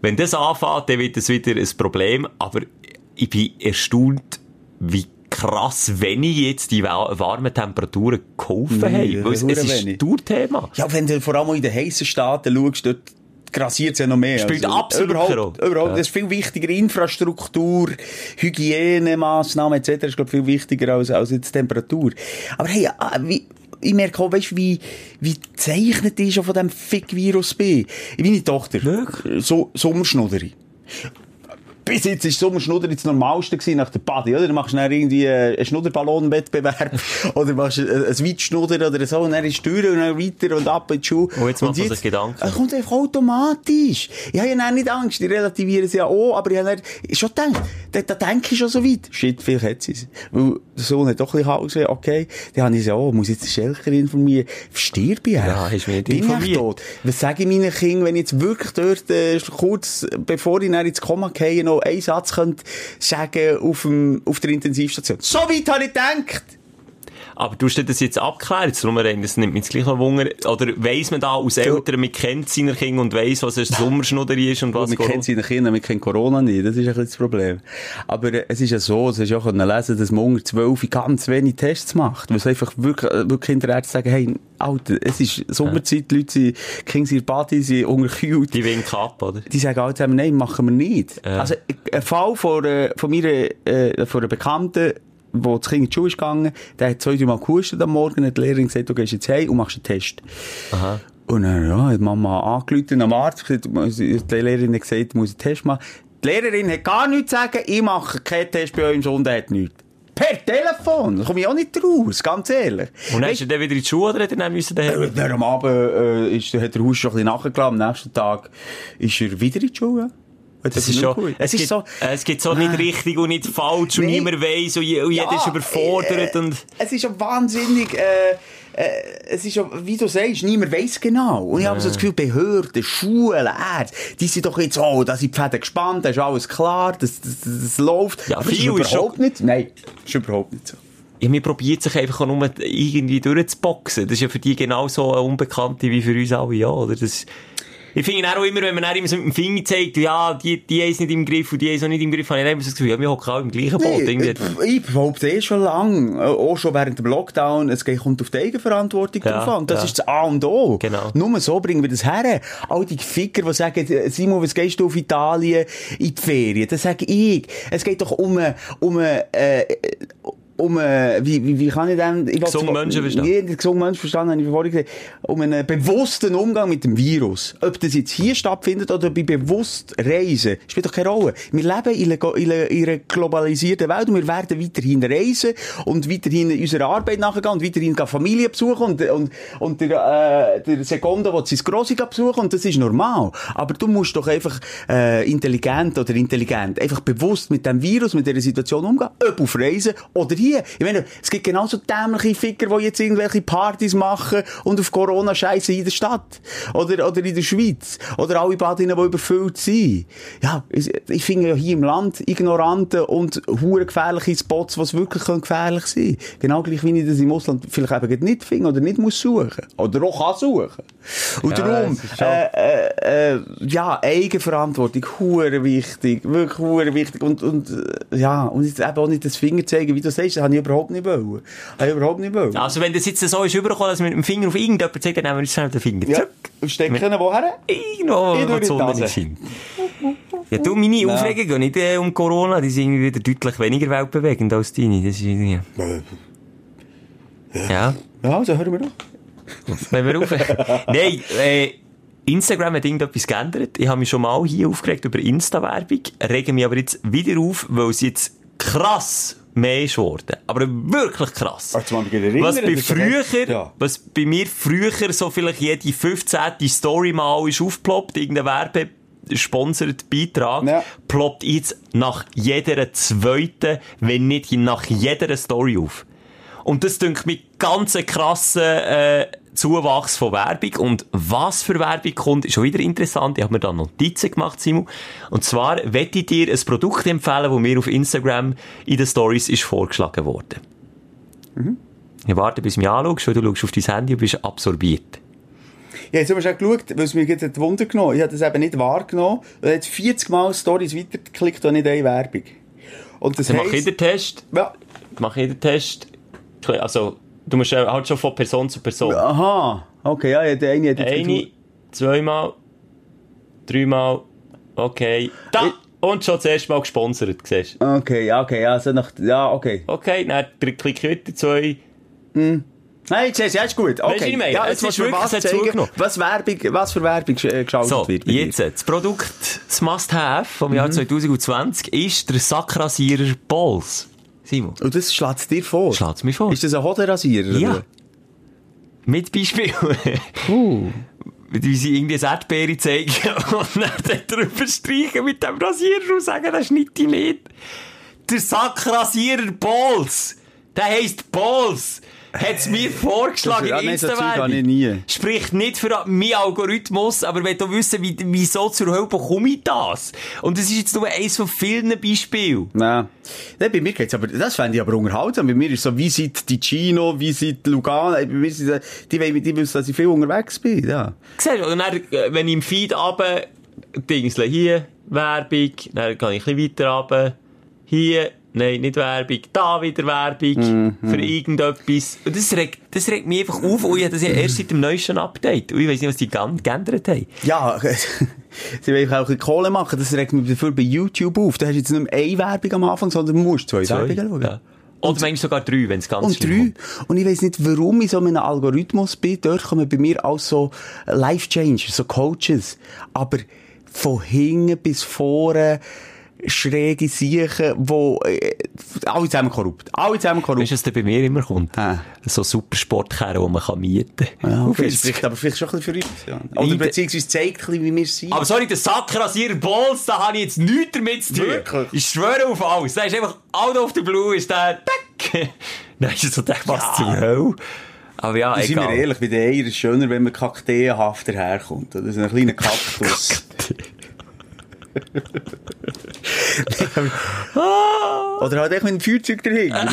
D: Wenn das anfängt, dann wird das wieder ein Problem, aber ich bin erstaunt, wie krass wenig jetzt die wa- warmen Temperaturen geholfen
E: Nee,
D: haben. Weil es, ist ein Dauerthema.
E: Ja, wenn du vor allem in den heissen Staaten schaust, dort grassiert es ja noch mehr.
D: Spielt absolut
E: überhaupt, überhaupt.
D: Ja.
E: Das ist viel wichtiger. Infrastruktur, Hygienemaßnahmen etc. ist, glaube viel wichtiger als, als jetzt die Temperatur. Aber hey, ah, wie, ich merke auch, weißt, wie, wie gezeichnet ich schon von diesem Fick-Virus bin. Meine Tochter,
D: Wirklich?
E: so, Sommerschnuderi. Bis jetzt ist Sommerschnudder das Normalste gewesen nach der Party, oder? Du machst dann irgendwie äh, einen Schnudderballonwettbewerb (laughs) oder machst ein, ein Weitschnudder oder so und dann ist durch und dann weiter und ab in die Schuhe.
D: Und jetzt macht man sich Gedanken.
E: Es kommt einfach automatisch. Ich habe ja dann nicht Angst, ich relativiere es ja auch, aber ich habe dann schon gedacht, da, da denke ich schon so weit. Shit, vielleicht hat es. Weil der Sohn hat doch ein bisschen Hause, okay. Dann habe ich gesagt, oh, muss jetzt die Schelkerin informieren. Verstirb ich
D: Ja, hast mich
E: Bin ich
D: informiert.
E: echt tot? Was sage ich meinen Kindern, wenn ich jetzt wirklich dort, äh, kurz bevor ich dann ins Koma gehe, noch einen Satz könnte sagen auf, dem, auf der Intensivstation? So weit habe ich gedacht!
D: Aber du hast das jetzt abgeklärt, darum rein, das nimmt mich gleich noch Wunder. Oder weiss man da aus Eltern, man kennt seine Kinder und weiss, was ein (laughs) Sommerschnuderi ist und was
E: wir kennen seine Kinder, wir kennen Corona nicht. Das ist ein bisschen das Problem. Aber äh, es ist ja so, es hast ja auch können lesen, dass man unter 12 ganz wenig Tests macht. Weil es einfach wirklich, äh, wirklich Kinderärzte sagen, hey, Alter, es ist Sommerzeit, die Leute sind, Kinder sind in Party, sind unterkühlt.
D: Die winken ab, oder?
E: Die sagen alle zusammen, nein, machen wir nicht. Also, ein Fall von, äh, von meiner, äh, von einer Bekannten, wo das Kind in die Schule ist gegangen, der hat zwei, drei Mal gehustet am Morgen, hat die Lehrerin gesagt, du gehst jetzt heim und machst einen Test.
D: Aha.
E: Und dann, ja, hat Mama angerufen am Arzt, die Lehrerin hat gesagt, du musst einen Test machen. Die Lehrerin hat gar nichts zu sagen, ich mache keinen Test bei eurem Sohn, der hat nichts. Per Telefon, da komme ich auch nicht raus, ganz ehrlich.
D: Und dann ist er dann wieder in die Schule oder hat er dann müssen daheim?
E: Äh, Dann am Abend äh, ist, hat der Haus schon ein bisschen nachgelassen. Am nächsten Tag ist er wieder in die Schule.
D: Das
E: er
D: ist schon,
E: gut.
D: es,
E: Es
D: gibt,
E: so,
D: es gibt so nicht richtig und nicht falsch und
E: Nee.
D: niemand weiss und, je- und jeder ist überfordert
E: äh,
D: und...
E: Es ist ja wahnsinnig, äh, äh, es ist ja, wie du sagst, niemand weiss genau. Und ich habe so das Gefühl, Behörden, Schulen, Ärzte, die sind doch jetzt, oh, da sind die Fäden gespannt, da ist alles klar, das, das, das, das läuft.
D: Ja,
E: Aber das ist überhaupt nicht, nein, das ist überhaupt nicht so.
D: Ja, man probiert sich einfach auch nur irgendwie durchzuboxen. Das ist ja für die genauso eine Unbekannte wie für uns alle, ja, oder? Das, ich finde auch immer, wenn man dann immer so mit dem Finger zeigt, ja, die, die es nicht im Griff und die es auch nicht im Griff, habe ich immer so das Gefühl, ja, wir hocken alle im gleichen Boot.
E: Nee, äh, ich behaupte eh schon lang, äh, auch schon während dem Lockdown, es kommt auf die Eigenverantwortung
D: Ja,
E: drauf an. Das
D: ja.
E: ist das A und O.
D: Genau.
E: Nur so bringen wir das her. All die Ficker, die sagen, äh, Simon, was gehst du auf Italien in die Ferien? Das sage ich. Es geht doch um, um, äh, um, äh, wie, wie, wie kann ich denn, ich
D: Gesunden Menschenverstand.
E: Ja, den gesunden Menschenverstand habe ich vorhin gesagt, um einen bewussten Umgang mit dem Virus. Ob das jetzt hier stattfindet oder bei bewusst Reisen, spielt doch keine Rolle. Wir leben in einer, in einer, in einer globalisierten Welt und wir werden weiterhin reisen und weiterhin unserer Arbeit nachgehen und weiterhin Familie besuchen und, und, und der, äh, der Sekunde will sein Grossi besuchen und das ist normal. Aber du musst doch einfach äh, intelligent oder intelligent, einfach bewusst mit dem Virus, mit dieser Situation umgehen, ob auf Reisen oder hier. Ich meine, es gibt genauso dämliche Ficker, die jetzt irgendwelche Partys machen und auf Corona scheißen in der Stadt. Oder, oder in der Schweiz. Oder alle Badinnen, die überfüllt sind. Ja, ich, finde ja hier im Land ignorante und hure gefährliche Spots, die wirklich gefährlich sein können. Genau gleich wie ich das im Ausland vielleicht eben nicht finde oder nicht muss suchen. Oder auch kann suchen. Und
D: Ja,
E: darum, äh, äh, äh, ja, Eigenverantwortung, hure wichtig, wirklich hure wichtig. Und, und, äh, ja, und jetzt eben auch nicht das Finger zeigen, wie du sagst, das habe ich überhaupt nicht wollen. Habe ich überhaupt nicht wollen.
D: Also, wenn das jetzt so ist übergekommen, dass man mit dem Finger auf irgendjemanden zeigt, dann nehmen wir uns schnell den Finger
E: Ja,
D: zurück.
E: und stecken woher?
D: Irgendwo, wo die Sonne nicht scheint. Ja, du, meine Aufregung geht nicht äh, um Corona, die sind irgendwie wieder deutlich weniger weltbewegend als deine. Das ist irgendwie... Ja.
E: Ja, also hören wir doch.
D: Wenn wir auf... (laughs) Nein, äh, Instagram hat irgendetwas geändert. Ich habe mich schon mal hier aufgeregt über Insta-Werbung, rege mich aber jetzt wieder auf, weil es jetzt krass mehr ist geworden. Aber wirklich krass.
E: Erinnern,
D: Was bei früher,
E: ja.
D: was bei mir früher so vielleicht jede 15. Story mal ist aufgeploppt, irgendein Werbe sponsert Beitrag,
E: Ja.
D: ploppt jetzt nach jeder zweiten, wenn nicht nach jeder Story auf. Und das dünkt mit ganz krassen äh, Zuwachs von Werbung. Und was für Werbung kommt, ist schon wieder interessant. Ich habe mir da Notizen gemacht, Simon. Und zwar wette ich dir ein Produkt empfehlen, das mir auf Instagram in den Stories ist vorgeschlagen worden. Ich warte, bis du mich anschaust, weil du schaust auf dein Handy und bist absorbiert.
E: Ja, jetzt haben wir schon geschaut, weil es mir jetzt Wunder genommen. Ich habe das eben nicht wahrgenommen. Und jetzt 40 Mal Stories weitergeklickt und nicht eine Werbung. Und das
D: Dann mache ich
E: heisst,
D: den Test.
E: ja,
D: Mache ich den Test. Also, du musst halt schon von Person zu Person.
E: aha, okay, ja, ja, der eine hat jetzt
D: Eine, zweimal, dreimal, okay. Da! Und schon das erste Mal gesponsert, siehst du.
E: Okay, ja, okay, ja, so nach, ja, okay.
D: Okay, dann klick wieder zwei.
E: Nein, ich sehe es, ist gut. Okay.
D: Weißt du, ich meine?
E: Ja, jetzt
D: ist wirklich-
E: was zeigen, was, Werbung, was für Werbung äh, geschaltet
D: So,
E: wird. dir.
D: jetzt, äh, das Produkt, das Must-Have vom
E: Mhm.
D: Jahr 2020 ist der Sackrasierer Balls. Simon,
E: Und das schlägt es dir vor?
D: schlägt's mir vor.
E: Ist das ein Hodenrasierer?
D: Ja.
E: oder?
D: Mit Beispiel.
E: Puh.
D: Wie sie irgendwie eine Erdbeere zeigen (laughs) und dann drüber streichen mit dem Rasierer und sagen, das schneide ich nicht. Der Sackrasierer Balls, der heisst Balls, hat's mir vorgeschlagen
E: Das-
D: in
E: ah, habe ich
D: Insta-Werbung.
E: nie.
D: Spricht nicht für meinen Algorithmus, aber wenn du wissen, wie, wieso zur Hölle bekomme ich das? Und das ist jetzt nur eines von vielen Beispielen.
E: Nein. Nein, bei mir geht's aber, das fände ich aber unterhaltsam. Bei mir ist so, wie seit Ticino, wie seit Lugano, bei mir sind, die, wollen- die wissen, dass ich viel unterwegs bin, ja.
D: Siehst du, und dann, äh, wenn ich im Feed runter, Dingsle hier, Werbung, dann gehe ich ein bisschen weiter runter, hier, nein, nicht Werbung, da wieder Werbung, für irgendetwas. Und das regt, das regt mich einfach auf, und ich habe das ja erst seit dem neuesten Update. Und ich weiss nicht, was die geändert haben.
E: Ja, (laughs) sie wollen auch ein bisschen Kohle machen, das regt mich dafür bei YouTube auf. Da hast du jetzt nicht mehr eine Werbung am Anfang, sondern du musst zwei,
D: Zwei,
E: Werbungen schauen.
D: ja. Oder manchmal sogar drei, wenn es ganz
E: Und drei. Und ich weiss nicht, warum ich so in einem Algorithmus bin. Dort kommen bei mir auch so Life-Changers, so Coaches. Aber von hinten bis vorne schräge Siechen, wo, äh, alle zusammen korrupt. Alle zusammen korrupt.
D: Weißt du, was bei mir immer kommt?
E: Ah.
D: So Supersportkerren, die man kann mieten kann.
E: Ja, okay, das spricht aber vielleicht schon ein bisschen für uns. Ja. Oder beziehungsweise zeigt ein bisschen, wie wir sind.
D: Aber sorry, der Sackrasierer Balls, da habe ich jetzt nichts damit zu tun.
E: Wirklich?
D: Ich schwöre auf alles. Da ist einfach out of the blue, ist der, tack. (laughs) Nein, ist so der, was zur Hölle. Aber ja,
E: Sind wir
D: egal.
E: ehrlich, bei den Eiern ist es schöner, wenn man kakteenhaft daherkommt. Oder so ein kleiner (laughs) Kaktus. Oder halt echt mit einem Feuerzeug dahinter. (laughs)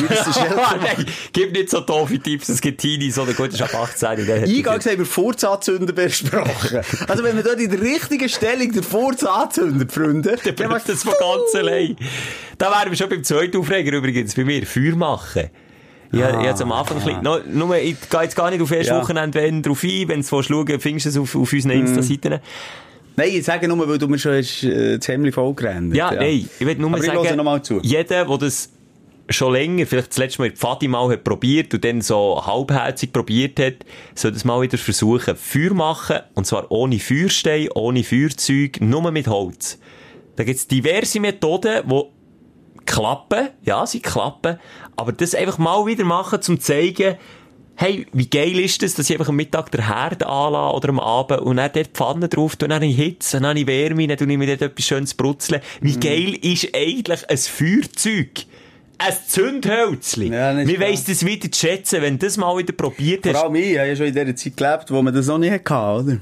D: Ah, Nein, gib nicht so doofe Tipps, es gibt Teenies, oder gut, ist ab 18. der hat das
E: Eingangs haben wir Furzanzünder besprochen. Also wenn man dort in der richtigen Stellung den Furz anzündet, Freunde,
D: Dann braucht das von ganz allein. Da wären wir schon beim zweiten Aufreger übrigens, bei mir, Feuer machen. Ja, ich jetzt am Anfang ein bisschen, no, nur, ich gehe jetzt gar nicht auf erste
E: Ja.
D: Wochenende wenn drauf ein, wenn du schauen findest du es auf, auf unseren Insta-Seiten.
E: Nein, ich sage nur, weil du mir schon hast, äh, das Hemd vollgerannt
D: Ja, nein, ich will nur
E: Aber ich
D: sagen,
E: noch mal zu.
D: jeder, der das schon länger, vielleicht das letzte Mal Pfadi mal hat probiert und dann so halbherzig probiert hat, soll das mal wieder versuchen. Feuer machen, und zwar ohne Feuerstein, ohne Feuerzeug, nur mit Holz. Da gibt's diverse Methoden, die klappen, ja, sie klappen, aber das einfach mal wieder machen, um zu zeigen, hey, wie geil ist das, dass ich einfach am Mittag den Herd anlasse oder am Abend und dann dort die Pfanne drauf tue, dann habe ich Hitze, dann habe ich Wärme, dann tue ich mir dort etwas Schönes brutzeln. Wie geil ist eigentlich ein Feuerzeug? ein Zündhölzli.
E: Ja,
D: Wir weiss das wieder zu schätzen, wenn du das mal wieder probiert hast.
E: Vor allem ich, ich habe ja schon in dieser Zeit gelebt, wo man das noch nicht hatte, oder?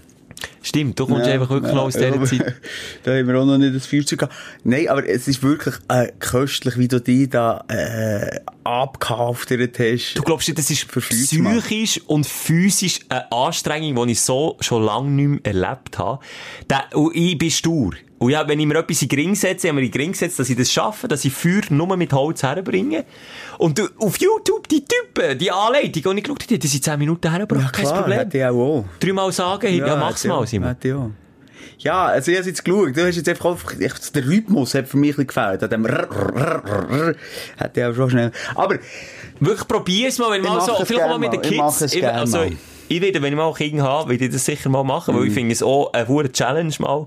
D: Stimmt, du kommst
E: Ja,
D: einfach wirklich
E: ja,
D: noch aus dieser
E: ja,
D: Zeit. (laughs)
E: da haben wir auch noch nicht das Feuerzeug gehabt. Nein, aber es ist wirklich äh, köstlich, wie du die da äh, abgehaftert hast.
D: Du glaubst nicht, das ist psychisch und physisch eine Anstrengung, die ich so schon lange nicht mehr erlebt habe. Da, und ich bin stur. Und ja, wenn ich mir etwas in den Ring setze, ich habe mir in den Ring gesetzt, dass ich das schaffe, dass ich Feuer nur mit Holz herbringe. Und du, auf YouTube, die Typen, die Anleitung, die ich geschaut habe, die sind 10 Minuten hergebracht, kein Problem.
E: hätte ich auch.
D: Dreimal sagen, ja, mach's
E: hätte ich
D: mal. Simon.
E: Ich auch. Ja, also ich habe jetzt geschaut. Du hast jetzt einfach, einfach der Rhythmus hat für mich ein bisschen gefällt. An dem Rrr, Rrr, Rrr, Rrr. Hätte ich auch schon schnell. Aber,
D: Wirklich probier's mal, wenn
E: Ich
D: mal so,
E: es
D: vielleicht mal mit den.
E: Ich
D: Kids.
E: es gern
D: also, ich werde, wenn ich mal Kinder habe, werde ich das sicher mal machen,
E: Mhm.
D: weil ich finde es auch eine hohe Challenge mal.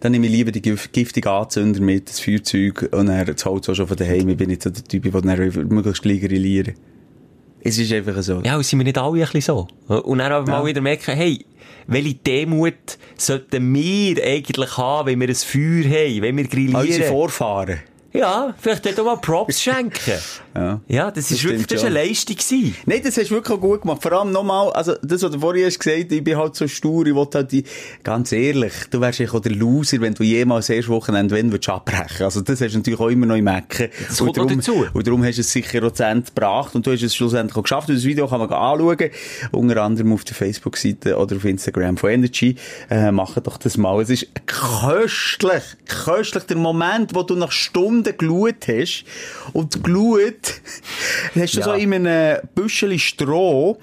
E: dann nehme ich lieber die gif- giftigen Anzünder mit, das Feuerzeug, und dann das Holz auch schon von daheim. Ich bin nicht so der Typ, der dann möglichst gleich grillieren. Es ist einfach so.
D: Ja, und sind wir nicht alle ein bisschen so? Und dann aber
E: Ja.
D: mal wieder merken, hey, welche Demut sollten wir eigentlich haben, wenn wir ein Feuer haben, wenn wir
E: All unsere
D: grillieren?
E: Vorfahren.
D: Ja, vielleicht auch mal Props schenken. (laughs)
E: Ja.
D: Ja, das ist
E: Das
D: wirklich das ist eine. Leistung gewesen.
E: Nein, das hast du wirklich auch gut gemacht. Vor allem nochmal, also, das, was du vorhin hast gesagt, ich bin halt so stur, ich wollte halt die, ganz ehrlich, du wärst eigentlich auch der Loser, wenn du jemals das erste Wochenende, wenn würdest abbrechen. Also, das hast du natürlich auch immer noch im Ecken.
D: Das kommt noch dazu.
E: Und darum hast du es sicher auch zu Ende gebracht und du hast es schlussendlich auch geschafft. Und das Video kann man anschauen, unter anderem auf der Facebook-Seite oder auf Instagram von Energy. Äh, mach doch das mal. Es ist köstlich, köstlich der Moment, wo du nach Stunden geschaut hast und Glut hast du
D: Ja.
E: so in einem Büschel Stroh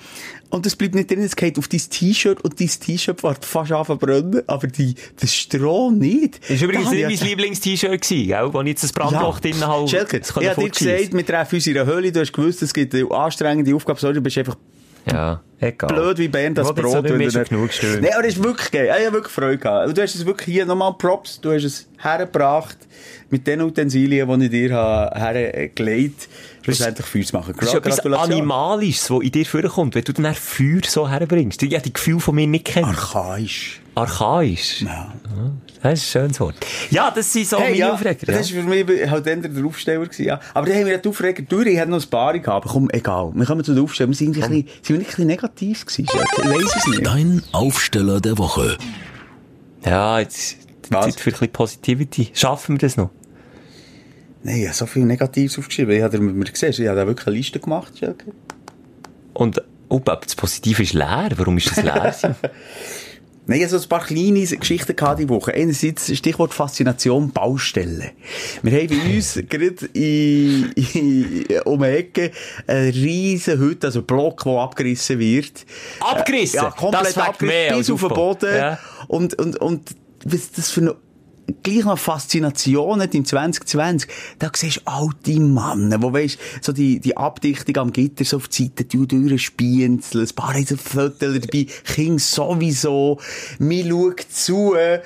E: und es bleibt nicht drin, es geht auf dein T-Shirt und dein T-Shirt wird fast an verbrennen, aber die, das Stroh nicht.
D: Das war übrigens nicht mein
E: ich ja-
D: Lieblings-T-Shirt gewesen, gell? Wo ich jetzt das Brandloch drin habe.
E: Schelke, ich
D: kann
E: hab dir gesagt, wir treffen uns in einer Höhle, du hast gewusst, es gibt eine anstrengende Aufgabe, sorry, du bist einfach
D: Ja, egal.
E: blöd wie Bernd das Brot.
D: auch nicht mehr
E: wenn du
D: schon
E: nicht-
D: genug.
E: Nein, aber es ist wirklich geil. Ich habe wirklich Freude gehabt. Du hast es wirklich hier nochmal Props. Du hast es hergebracht mit den Utensilien, die ich dir habe hergelegt habe, schlussendlich Feuer zu machen.
D: Das ist etwas. Animalisches, das in dir vorkommt, wenn du dann Feuer so herbringst. Ich habe die Gefühl von mir nicht kennen.
E: Archaisch.
D: Archaisch.
E: Ja.
D: Das ist ein schönes Wort. Ja, das sind so
E: Hey,
D: meine
E: ja,
D: Aufreger.
E: das
D: Ja.
E: war für mich halt eher der Aufsteller. Gewesen, ja. Aber dann haben wir den Aufreger durch. Ich hatte noch ein paar gehabt. Aber komm, egal. Wir kommen zu den Aufstellern. Wir sind, ein bisschen, sind wir nicht ein bisschen negativ gewesen? Ich weiss es nicht.
C: Dein Aufsteller der Woche.
D: ja, jetzt
E: Was?
D: Zeit für ein bisschen Positivity. Schaffen wir das noch?
E: Nein, ich habe so viel Negatives aufgeschrieben. Ich habe mir gesehen, ich habe da wirklich eine Liste gemacht, Schelke.
D: Und, oh, aber das Positive ist leer. Warum ist das leer? (laughs)
E: Nein, ich hatte so ein paar kleine Geschichten gehabt die Woche. Einerseits Stichwort Faszination Baustellen. Wir haben bei (laughs) uns gerade in, in, um die Ecke eine riesen Hütte, also Block, der abgerissen wird.
D: Abgerissen?
E: Ja, komplett abgerissen, bis auf den. Boden.
D: Ja.
E: Und, und, und was das für eine gleich noch Faszination hat im 2020, da siehst du alte Männer, wo weisst, so die, die Abdichtung am Gitter so auf die Seite, die durchspienzeln, ein paar haben so Viertel dabei, Kinder sowieso, mir schaut zu, äh,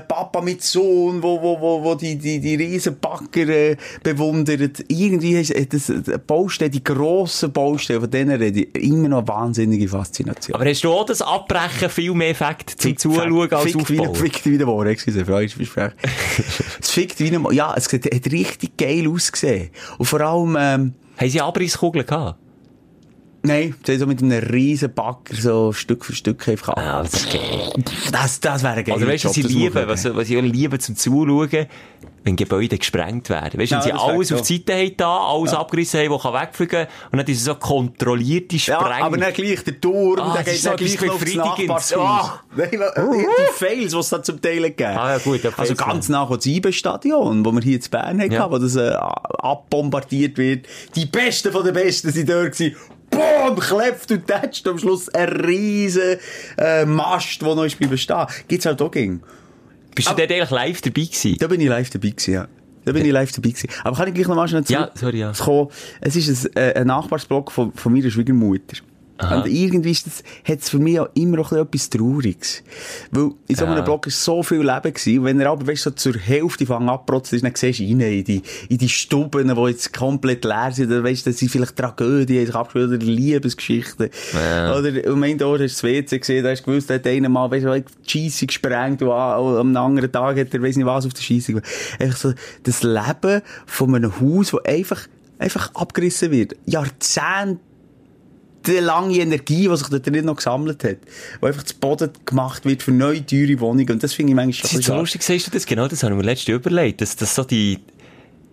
E: Papa mit Sohn, wo, wo, wo, wo die, die, die riesen äh, bewundert. Irgendwie ist äh, das, äh, Baustelle, die grossen Baustellen, von denen rede ich, immer noch wahnsinnige Faszination.
D: aber hast du auch das Abbrechen viel mehr Effekt zum Zuschauen als
E: Fickt wie,
D: Aufbauen?
E: fickt wie eine Woche, excuse, versprechen. (laughs) es fickt wie eine, ja, es hat richtig geil ausgesehen. Und vor allem, ähm,
D: Haben sie Abrisskugeln gehabt?
E: Nein, sie so mit einem riesen Backer so Stück für Stück einfach
D: Ah, das ist geil.
E: Das, das wäre geiler
D: Also weißt du, was ich liebe, was, was ich auch liebe zum Zuschauen, wenn Gebäude gesprengt werden. Weißt du,
E: Ja,
D: wenn sie alles auf die Seite haben, da, alles abgerissen haben, was wegfliegen kann, und dann ist so kontrollierte
E: Ja,
D: Sprengung.
E: aber dann gleich der Turm,
D: Ah, das
E: geht
D: so
E: dann gleich noch aufs. Nachbarshaus.
D: Ah.
E: Nein, die Fails, die es da zum Teil gegeben
D: Ah, ja, gut, ja,
E: Also ganz nach dem Sieben-Stadion, wo wir hier in Bern hatten,
D: Ja.
E: wo das äh, abbombardiert wird. Die Besten von den Besten sind dort gewesen. Boom, klepft und tätscht am Schluss ein riesen äh, Mast, der noch ist bleiben stehen. Gibt's halt auch gegen.
D: Bist du dort eigentlich live dabei gewesen?
E: Da bin ich live dabei gewesen, ja. Da bin ich live dabei gewesen. Aber kann ich gleich noch mal schnell
D: Ja, sorry, ja.
E: kommen? Es ist ein, äh, ein Nachbarsblock von, von meiner Schwiegermutter. Und irgendwie ist das, hat es für mich auch immer noch bisschen etwas Trauriges. Weil in so einem
D: Ja.
E: Block ist so viel Leben gewesen. Und wenn er aber, weißt, so zur Hälfte fangen abprotzen ist, dann siehst du rein in die, in die Stuben, die jetzt komplett leer sind. Oder weißt, das sind vielleicht Tragödien, die sich abgespielt oder Liebesgeschichten.
D: Ja.
E: Oder, ein Tor hast du das WC gesehen, da hast du gewusst, da hat einer mal, weißt du, die Scheisse gesprengt und am anderen Tag hat er, weiss nicht was, auf der Scheisse gemacht. Einfach so, das Leben von einem Haus, das einfach einfach abgerissen wird. Jahrzehnte lange Energie, die sich dort drin noch gesammelt hat. Wo einfach zu Boden gemacht wird für neue, teure Wohnungen. Und das finde ich manchmal schon
D: Das ist lustig, sagst du das? Genau, das habe ich mir letztens überlegt, dass, dass so die,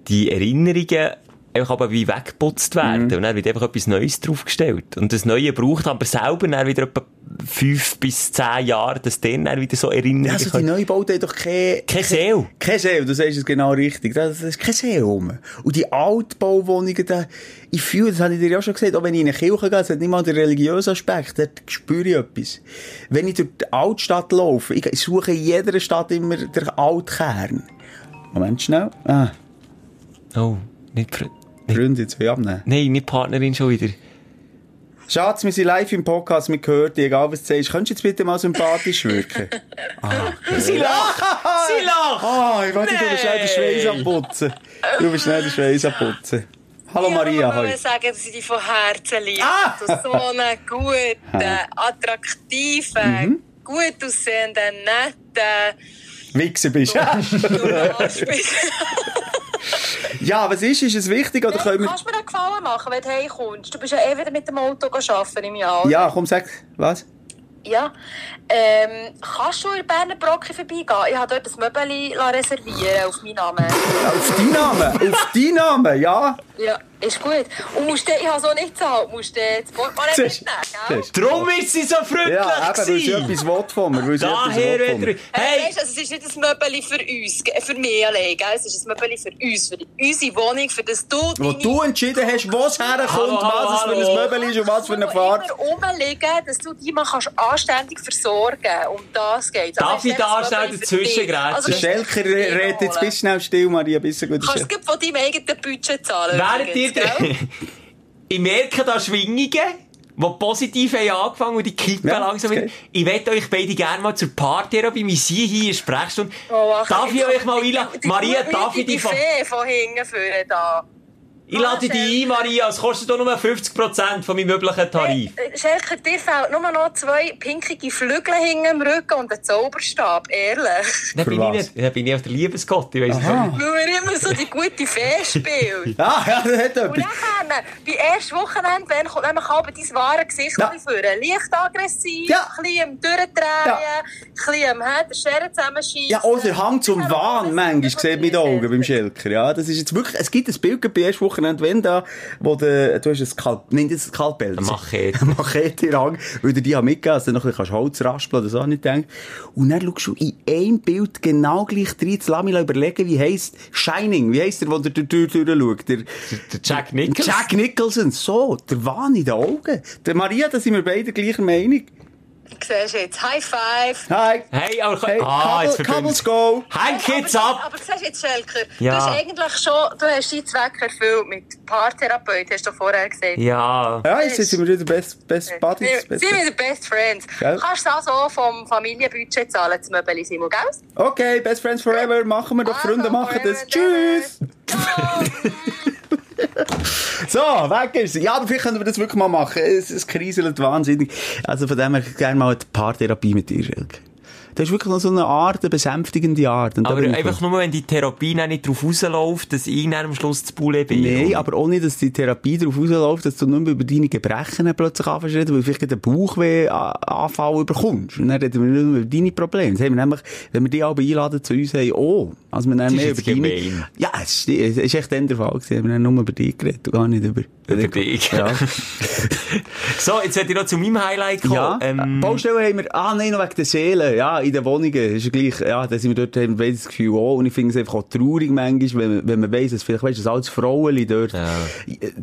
D: die Erinnerungen einfach aber wie weggeputzt werden.
E: Mhm.
D: Und dann wird einfach etwas Neues draufgestellt. Und das Neue braucht aber selber dann wieder etwa fünf bis zehn Jahre, dass dann, dann wieder so Erinnerungen
E: Ja, also die Neubauten haben doch keine...
D: Keine Seele.
E: Keine Seele, du sagst es genau richtig. Da da ist keine Seele rum. Und die Altbauwohnungen, da, ich fühle, das habe ich dir ja schon gesagt, auch wenn ich in eine Kirche gehe, es hat nicht mal den religiösen Aspekt, dort spüre ich etwas. Wenn ich durch die Altstadt laufe, ich suche in jeder Stadt immer den Altkern. Moment schnell. Ah,
D: Oh, nicht,
E: Freunde, jetzt will ich abnehmen.
D: nein, nicht Partnerin schon wieder.
E: Schatz, wir sind live im Podcast, wir hören dich, egal was du sagst. Könntest du jetzt bitte mal sympathisch wirken? (laughs)
D: Sie lacht! Sie (laughs) lacht!
E: Ah, ich wollte, du bist schnell den Schweiß abputzen. Du bist schnell den Schweiß abputzen. Hallo Maria,
F: Ich
E: hoi.
F: wollte sagen, dass ich dich von Herzen liebe.
E: Ah!
F: Du so einen guten, attraktiven, gut aussehenden, netten,
E: Wichser bist.
F: du Arsch bist. (laughs)
E: ja, was ist? Ist es wichtig oder wir...
F: Kannst du mir einen Gefallen machen, wenn du heimkommst? Du bist ja eh wieder mit dem Auto arbeiten im Jahr.
E: Ja, komm, sag, was?
F: Ja. Ähm, kannst du in Berner Brocke vorbeigehen? Ich habe dort ein Möbel reservieren auf meinen Namen.
E: Auf deinen Namen, auf deinen Namen, ja.
F: Ja, ist gut. Und musst du, ich habe so nicht gezahlt, musst du das Portemonnaie mitnehmen,
E: du?
D: Darum ist sie so freundlich
E: Ja, eben, weil sie etwas will von mir. Weil sie etwas
D: Daher
E: will.
F: Hey. Weißt, also, es ist nicht ein Möbel für uns, für mich allein, gell? es ist ein Möbel für uns, für unsere Wohnung, für das du...
E: Wo du entschieden hast, wo es herkommt, was es für ein. Möbel ist und was für eine Fahrt.
F: immer rumliegen, dass du die mal kannst anständig versorgen Um das geht
D: Darf ich da schnell dazwischen grätschen?
E: Der Schelker redet jetzt bis schnell still, Maria, bis gut.
F: Kannst du es von deinem eigenen Budget zahlen?
D: Während ihr,
F: gell? (laughs)
D: ich merke da Schwingungen, die positiv haben angefangen und die kippen
E: Ja,
D: langsam
E: geht.
D: Ich möchte euch beide gerne mal zur Paartherapie, wir sind hier in Sprechstunde.
F: Oh, ach,
D: darf ich
F: jetzt
D: euch mal
F: die-
D: einladen?
F: die
D: Maria, darf ich
F: die
D: von...
F: Fee von hinten führen da.
D: Ich lade dich ein, Maria, es kostet doch nur 50% von meinem möglichen Tarif.
F: Hey, äh, Schelker, dir fehlt nur noch zwei pinkige Flügel hinten im Rücken und ein Zauberstab, ehrlich.
D: Dann bin, ich
E: was?
D: nicht, dann bin ich auf der Liebesgott, ich weiss nicht.
F: Weil er immer so die gute Fee spielt. (laughs)
E: Ah, ja, das hat
F: Und
E: etwas.
F: dann, bei ersten Wochenende, wenn kommt nämlich halb dein wahre Gesicht
E: Ja.
F: führen. Leicht aggressiv,
E: Ja.
F: ein bisschen am Durchdrehen,
E: Ja.
F: ein bisschen am Scheren zusammenschießen.
E: Ja, oder Hang zum Wahn, manchmal, sieht mit den Augen beim. Schelker. Ja, das ist jetzt wirklich, es gibt ein Bild bei ersten Wochenende, wenn da, wo der, du hast ein nein, das ist ein Skalpell.
D: Eine Machete. (laughs)
E: Machete in Hang, weil du die haben mitgegeben, dass du noch ein bisschen Holz raspeln oder so, nicht denkt. Und dann schaust du in einem Bild genau gleich rein, jetzt lass mich überlegen, wie heisst Shining, wie heisst der, wo der durch die Tür schaut? Der,
D: Der Jack Nicholson.
E: Jack Nicholson, so, der Wahn in den Augen. Der Maria, da sind wir beide gleicher Meinung.
F: Siehst du jetzt, High Five.
E: Hi.
D: Hey, aber...
E: Hey,
D: ah, jetzt
E: Couples go.
F: aber,
D: Hang jetzt ab!
F: Aber siehst du jetzt, Schelker,
D: Ja.
F: du hast eigentlich schon, du hast deinen Zweck erfüllt mit Paartherapeut, hast du vorher gesagt.
D: Ja.
E: Ja, jetzt sind wir wieder Best, best Buddies. Best
F: sind wieder Best Friends.
E: Gell?
F: Du kannst es also vom Familienbudget zahlen, das Möbel Simon, gell?
E: Okay, Best Friends Forever, machen wir doch, Freunde
F: Also,
E: machen das.
F: forever,
E: Tschüss! So, weg ist sie. Ja, aber vielleicht können wir das wirklich mal machen. Es, es kriselt wahnsinnig. Also von dem her gerne mal eine Paartherapie mit dir, Schelke. Das ist wirklich noch so eine Art, eine besänftigende Art. Und
D: Aber einfach nur, wenn die Therapie nicht drauf rausläuft, dass ich dann am Schluss das Bulle bin.
E: Nein, aber nicht, dass die Therapie darauf rausläuft, dass du nicht mehr über deine Gebrechen plötzlich anfängst reden, weil du vielleicht einen Bauchweh-Anfall überkommst. Und dann reden wir nicht mehr über deine Probleme. Das haben wir nämlich, wenn wir die alle einladen zu uns, haben, oh, also wir
D: ist
E: mehr über deine... Ja, es ist, es ist echt der Fall gewesen. Wir haben nur über dich geredet und gar nicht über...
D: Über dich.
E: Ja. (laughs)
D: So, jetzt werde ich noch zu meinem Highlight kommen.
E: Ja,
D: Ähm,
E: Baustellen haben wir, ah nein, noch wegen der Seele, ja, in den Wohnungen, ist ja gleich, ja, da sind wir dort, haben wir das Gefühl auch, und ich finde es einfach auch traurig manchmal, wenn, wenn man weiss, dass vielleicht, weißt du, dass alles Frauenli dort,
D: Ja.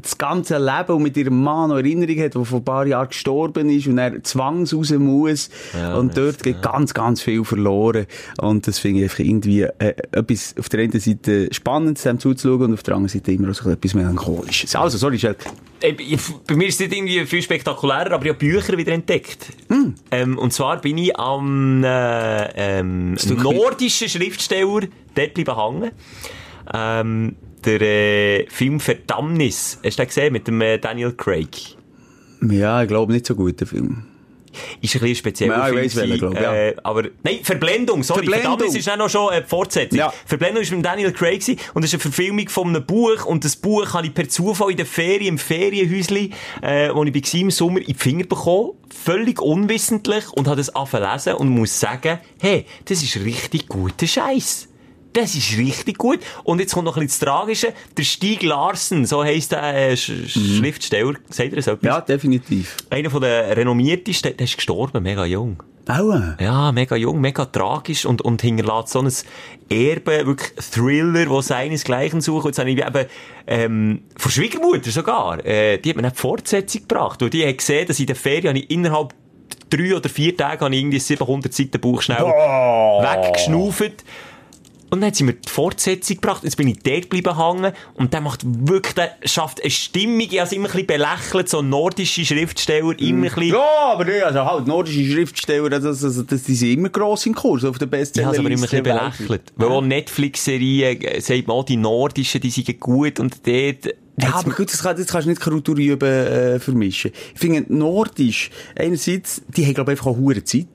E: das ganze Leben und mit ihrem Mann noch Erinnerung hat, der vor ein paar Jahren gestorben ist und er zwangs raus muss,
D: Ja,
E: und dort geht ganz, ganz viel verloren, und das finde ich einfach irgendwie, äh, etwas auf der einen Seite Spannendes, dem zuzuschauen, und auf der anderen Seite immer auch so etwas Melancholisches. Also, sorry, Schelke.
D: Äh, Bei mir ist es nicht irgendwie viel spektakulärer, aber ich habe Bücher wieder entdeckt.
E: Hm.
D: Ähm, und zwar bin ich am äh, ähm, nordischen Schriftsteller dort bleiben hängen. Ähm, der äh, Film Verdammnis, hast du den gesehen mit dem äh, Daniel Craig?
E: Ja, ich glaube nicht so gut, der Film.
D: Ist ein bisschen speziell.
E: Ja, ich weiss welchen, glaub, ja.
D: äh, aber, nein, Verblendung, sorry.
E: Verblendung.
D: Verdammt, ist auch noch schon eine Fortsetzung.
E: Ja.
D: Verblendung ist mit Daniel Craig gewesen, und das ist eine Verfilmung von einem Buch und das Buch habe ich per Zufall in der Ferien, im Ferienhäusli, äh, wo ich war im Sommer, in die Finger bekommen, völlig unwissentlich und habe das angefangen lesen und muss sagen, hey, das ist richtig guter Scheiß. Das ist richtig gut. Und jetzt kommt noch ein bisschen das Tragische. Der Stieg Larsen, so heisst der äh, Sch Schriftsteller, sagt er so etwas?
E: Ja, definitiv.
D: Einer von den renommiertesten, der ist gestorben, mega jung.
E: Aua.
D: Ja, mega jung, mega tragisch und, und hinterlässt so ein Erbe, wirklich Thriller, wo seinesgleichen sucht. Jetzt habe ich eben, ähm, von Schwiegermutter sogar, äh, die hat mir eine Fortsetzung gebracht. Und die hat gesehen, dass in der Ferien ich innerhalb drei oder vier Tage habe ich irgendwie 700 Seiten Buch schnell weggeschnauft. Und dann hat sie mir die Fortsetzung gebracht, jetzt bin ich dort geblieben hängen, und der macht wirklich, der schafft eine Stimmung, ich habe immer ein bisschen belächelt, so nordische Schriftsteller, immer ein bisschen,
E: Ja, aber ja, also halt, nordische Schriftsteller, das, das, das, das, die sind immer gross im Kurs auf der
D: Ich habe aber immer ein bisschen belächelt. Weil auch Netflix-Serien, äh, sagt man auch, die nordischen, die sind gut. Und dort...
E: Ja, aber gut, das, kann, das kannst du nicht Kulturüben äh, vermischen. Ich finde, Nordisch, einerseits, die haben, glaube ich, einfach auch Zeit.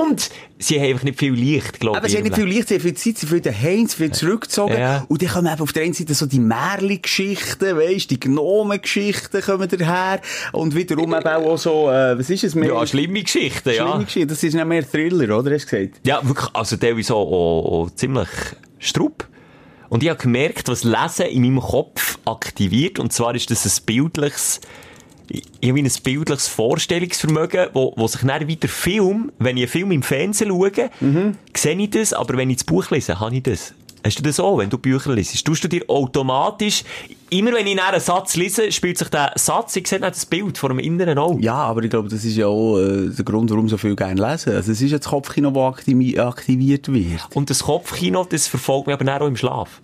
D: Und sie haben einfach nicht viel Licht, glaube ich.
E: Aber sie haben nicht viel Licht, sie haben viel Zeit, sie viel daheim, sie viel zurückgezogen.
D: Ja.
E: Und dann kommen eben auf der einen Seite so die Märli-Geschichten, weisst, die Gnomen-Geschichten kommen daher. Und wiederum eben auch so, äh, was ist es? Mehr
D: Ja, schlimme Geschichten,
E: schlimme
D: ja.
E: Geschichten. Das ist nicht mehr Thriller, oder? Hast du gesagt?
D: Ja, wirklich, also teilweise auch, auch, auch ziemlich strupp. Und ich habe gemerkt, was Lesen in meinem Kopf aktiviert. Und zwar ist das ein bildliches, ich habe ein bildliches Vorstellungsvermögen, wo, wo sich dann wieder Film, wenn ich einen Film im Fernsehen schaue, sehe ich das, aber wenn ich das Buch lese, habe ich das. Hast du das auch, wenn du Bücher liest? Tust du dir automatisch, immer wenn ich einen Satz lese, spielt sich der Satz, ich sehe dann das Bild vor dem inneren Auge.
E: Ja, aber ich glaube, das ist ja auch äh, der Grund, warum so viel gerne lesen. Also es ist ja das Kopfkino, das aktivi aktiviert wird.
D: Und das Kopfkino, das verfolgt mich aber auch im Schlaf.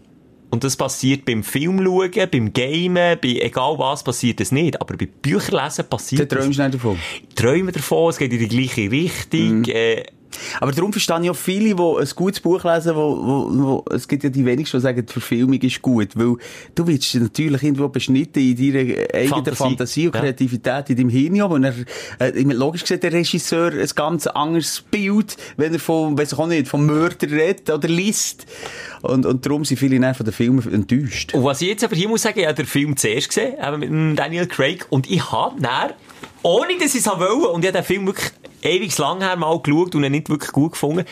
D: Und das passiert beim Film schauen, beim Gamen, bei egal was passiert das nicht. Aber bei Bücherlesen passiert
E: Dann träumst du nicht davon.
D: Ich träume davon, es geht in die gleiche Richtung. Äh,
E: Aber darum verstehe ich auch viele, die ein gutes Buch lesen, wo, wo, wo, es gibt ja die wenigsten, die sagen, die Verfilmung ist gut, weil du wirst natürlich irgendwo beschnitten in deiner eigenen
D: Fantasie.
E: Fantasie, und
D: Ja.
E: Kreativität in deinem Hirn, aber er, äh, logisch gesehen, der Regisseur ein ganz anderes Bild, wenn er von, weiss ich auch nicht, vom Mörder redet oder liest. Und, und darum sind viele dann von den Filmen enttäuscht.
D: und was ich jetzt aber hier muss sagen, ich habe den Film zuerst gesehen, eben mit Daniel Craig, und ich habe dann, ohne dass ich es wollte, und ich habe den Film wirklich ewig lang her mal geschaut und ihn nicht wirklich gut gefunden,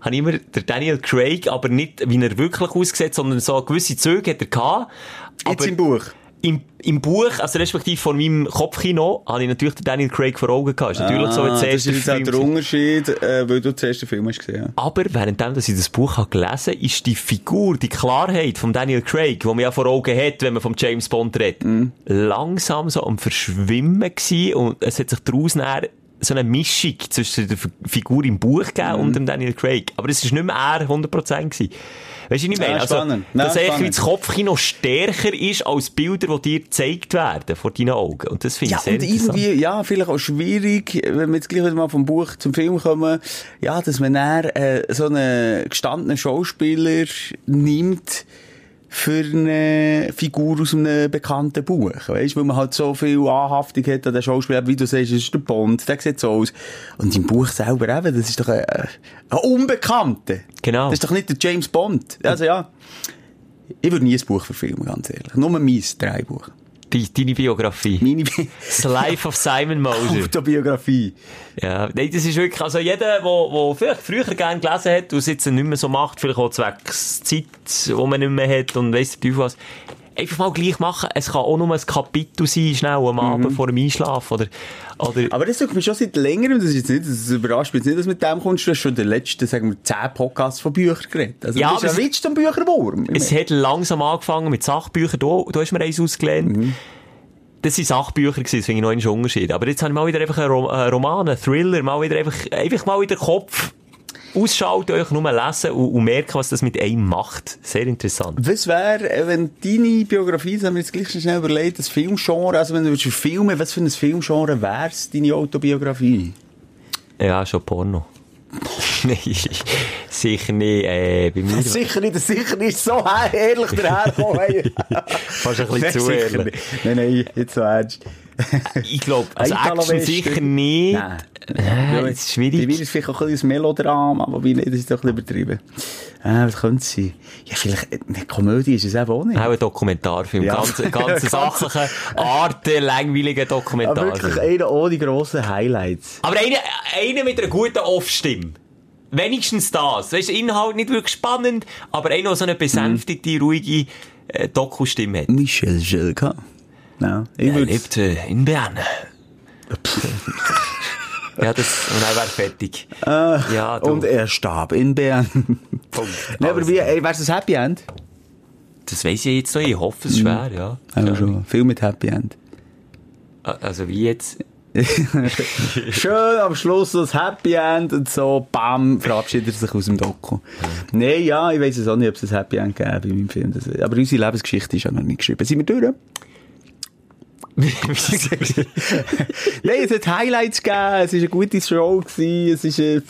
D: habe ich immer der Daniel Craig, aber nicht, wie er wirklich aussieht, sondern so gewisse Züge hat er gehabt.
E: Jetzt im Buch.
D: Im, Im Buch, also respektive von meinem Kopfkino, habe ich natürlich den Daniel Craig vor Augen gehabt. Ist natürlich so, jetzt
E: Ah, das ist jetzt der Unterschied, äh, weil du zuerst den Film hast gesehen. Ja.
D: Aber währenddem, dass ich das Buch habe gelesen ist die Figur, die Klarheit von Daniel Craig, die man ja vor Augen hat, wenn man vom James Bond redet, langsam so am Verschwimmen gewesen und es hat sich daraus nachher so eine Mischung zwischen der Figur im Buch gegeben und dem Daniel Craig. Aber es ist nicht mehr er 100% gewesen. Weißt du, was ich meine?
E: Ja. Ja,
D: dass eigentlich das Kopfkino stärker ist als Bilder, die dir gezeigt werden vor deinen Augen. Und das finde
E: Ja,
D: ich sehr
E: und irgendwie, ja, vielleicht auch schwierig, wenn wir jetzt gleich wieder mal vom Buch zum Film kommen, ja, dass man dann, äh, so einen gestandenen Schauspieler nimmt für eine Figur aus einem bekannten Buch. Weißt, weil man halt so viel Anhaftung hat an den Schauspieler, wie du sagst, das ist der Bond, der sieht so aus. Und im Buch selber eben, das ist doch ein, ein Unbekannter.
D: Genau.
E: Das ist doch nicht der James Bond. Also ja, ich würde nie ein Buch verfilmen, ganz ehrlich. Nur mein Dreibuch.
D: Die, deine Biografie.
E: Meine
D: Das Life of Simon Moser.
E: Autobiografie.
D: Ja, nein, das ist wirklich, also jeder, der, der vielleicht früher gerne gelesen hat und es jetzt nicht mehr so macht, vielleicht auch zwecks Zeit, die man nicht mehr hat und weiss der Teufel was, einfach mal gleich machen. Es kann auch nur ein Kapitel sein, schnell am Abend vor dem Einschlafen oder, oder,
E: Aber das tut mich schon seit längerem, das ist jetzt nicht, das überrascht mich jetzt nicht, dass du mit dem kommst, du hast schon den letzten, sagen wir, zehn Podcasts von Büchern geredet. Also,
D: Ja,
E: du bist ja du ein Bücherwurm.
D: es hat langsam angefangen mit Sachbüchern, du, du hast mir eins ausgelehnt. Das waren Sachbücher das finde ich noch einen Unterschied. Aber jetzt habe ich mal wieder einfach einen Roman, einen Thriller, mal wieder einfach, einfach mal wieder Kopf ausschalten, euch nur lesen und, und merken, was das mit einem macht. Sehr interessant.
E: Was wäre, äh, wenn deine Biografie, das haben wir jetzt gleich schnell überlegt, das Filmgenre, also wenn du würdest filmen, was für ein Filmgenre wär's, deine Autobiografie?
D: Ja, schon Porno. (laughs) Nein, sicher nicht. Äh, bei mir
E: Sicher nicht, sicher nicht so ehrlich daherkommen. (laughs) hey.
D: fast ein bisschen zu ehrlich.
E: Nein, nein, jetzt so ernst.
D: Ich glaube,
E: Italo
D: Action sicher nicht.
E: Nein.
D: Das ist schwierig.
E: Die Virus ist vielleicht auch ein bisschen ein Melodram, aber wobei, das ist doch übertrieben. Äh, was könnte es sein? Ja, vielleicht, eine Komödie ist es eben auch nicht.
D: Auch ein Dokumentarfilm.
E: Ja.
D: Ganz, ganz (laughs) sachliche, Arte, langweiliger
E: Aber
D: Dokumentarfilm.
E: wirklich einer ohne grossen Highlights.
D: Aber einer, einer mit einer guten Off-Stimme. Wenigstens das. Weißt Inhalt nicht wirklich spannend, aber einer, der so eine besänftigte, ruhige äh, Doku-Stimme hat.
E: Michel Jelka. Ja,
D: Er lebte in Bern. ja, (laughs) das, und er wäre fertig. ja, du.
E: Und er starb in Bern. (laughs)
D: Punkt.
E: Nein, aber
D: Also,
E: wie, ey, wär's ein Happy End?
D: Das weiss ich jetzt noch, ich hoffe es schwer, ja.
E: Ja,
D: ja.
E: schon. Viel mit Happy End.
D: Also wie jetzt? (laughs)
E: Schön am Schluss das Happy End und so, bam, verabschiedet er sich aus dem Doku. Nein, ja, ich weiss es auch nicht, ob es ein Happy End gäbe in meinem Film. Das, aber unsere Lebensgeschichte ist ja noch nicht geschrieben. Sind wir durch? (laughs) Nein, es hat Highlights gegeben, es war eine gute Show, gewesen, es ist, äh,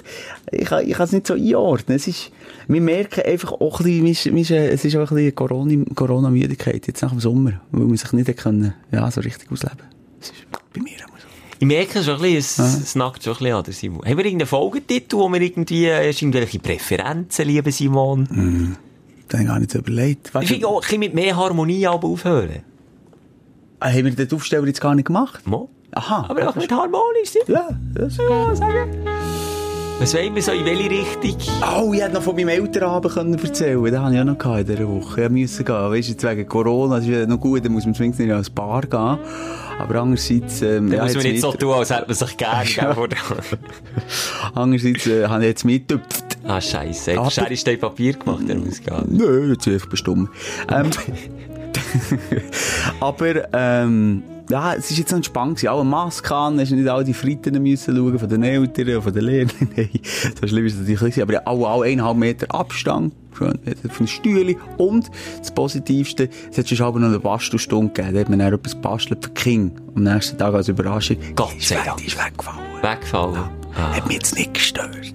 E: ich, kann- ich kann es nicht so einordnen. Es ist, wir merken einfach auch ein bisschen, wir- es ist auch ein bisschen Corona- Corona-Müdigkeit jetzt nach dem Sommer, weil man sich nicht können, ja, so richtig ausleben. Das ist bei mir auch so.
D: Ich merke schon ein bisschen, es, es nackt schon ein bisschen an, der Simon. Haben wir irgendeinen Folgetitel, wo wir irgendwie, äh, hast irgendwelche Präferenzen, lieber Simon?
E: Da habe ich gar nicht so überlegt. Weißt
D: Ich finde auch ein bisschen mit mehr Harmonie aber aufhören.
E: Ah, haben wir den Aufsteller jetzt gar nicht gemacht?
D: Mo?
E: Aha.
D: Aber auch nicht harmonisch sind.
E: Ja, das
D: Ja, sagen. Was wollen wir so, in welche Richtung?
E: Oh, ich hätte noch von meinem Elternabend können erzählen Den habe ich auch noch gehabt in dieser Woche. Ich musste gehen. Weißt du, jetzt wegen Corona, das ist ja noch gut, dann muss man zumindest nicht ans Bar gehen. Aber andererseits, ähm, ja,
D: muss man nicht so
E: mit-
D: tun, als hätte man sich (laughs)
E: Ja.
D: gegeben.
E: Andererseits, äh, habe ich jetzt mitgetüpft.
D: ah, scheisse.
E: Aber-
D: Hast du Papier gemacht, der gehen.
E: Nö, jetzt einfach bestimmt. Ähm, (laughs) (laughs) aber, ähm, ja, es ist jetzt noch entspannt gewesen. Auch eine Maske an, hast nicht all die Fritten müssen schauen von den Eltern von den Lehrern. (laughs) Nein, so schlimm ist es natürlich. Aber ja, auch, auch eineinhalb Meter Abstand. Von den Stühlen. Und das Positivste, es hat schon aber noch eine Bastelstunde gegeben. Da hat man dann etwas gebastelt für King. Am nächsten Tag als Überraschung.
D: Gott sei Dank.
E: Ist weggefallen.
D: Weggefallen. Ah.
E: Hat mich jetzt nicht gestört.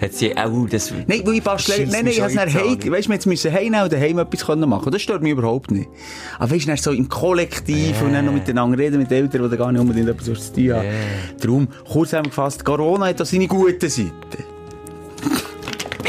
D: Hat sie, oh, das...
E: Nein, weil ich bastle, nein, nein, ich
D: in die
E: heim,
D: Zahn.
E: weisst du, wir jetzt müssen heim und daheim etwas können machen. Das stört mich überhaupt nicht. Aber weisst du, so im Kollektiv und dann noch miteinander reden mit Eltern, die da gar nicht unbedingt etwas zu tun haben. Darum, kurz zusammengefasst, Corona hat auch seine guten Seiten.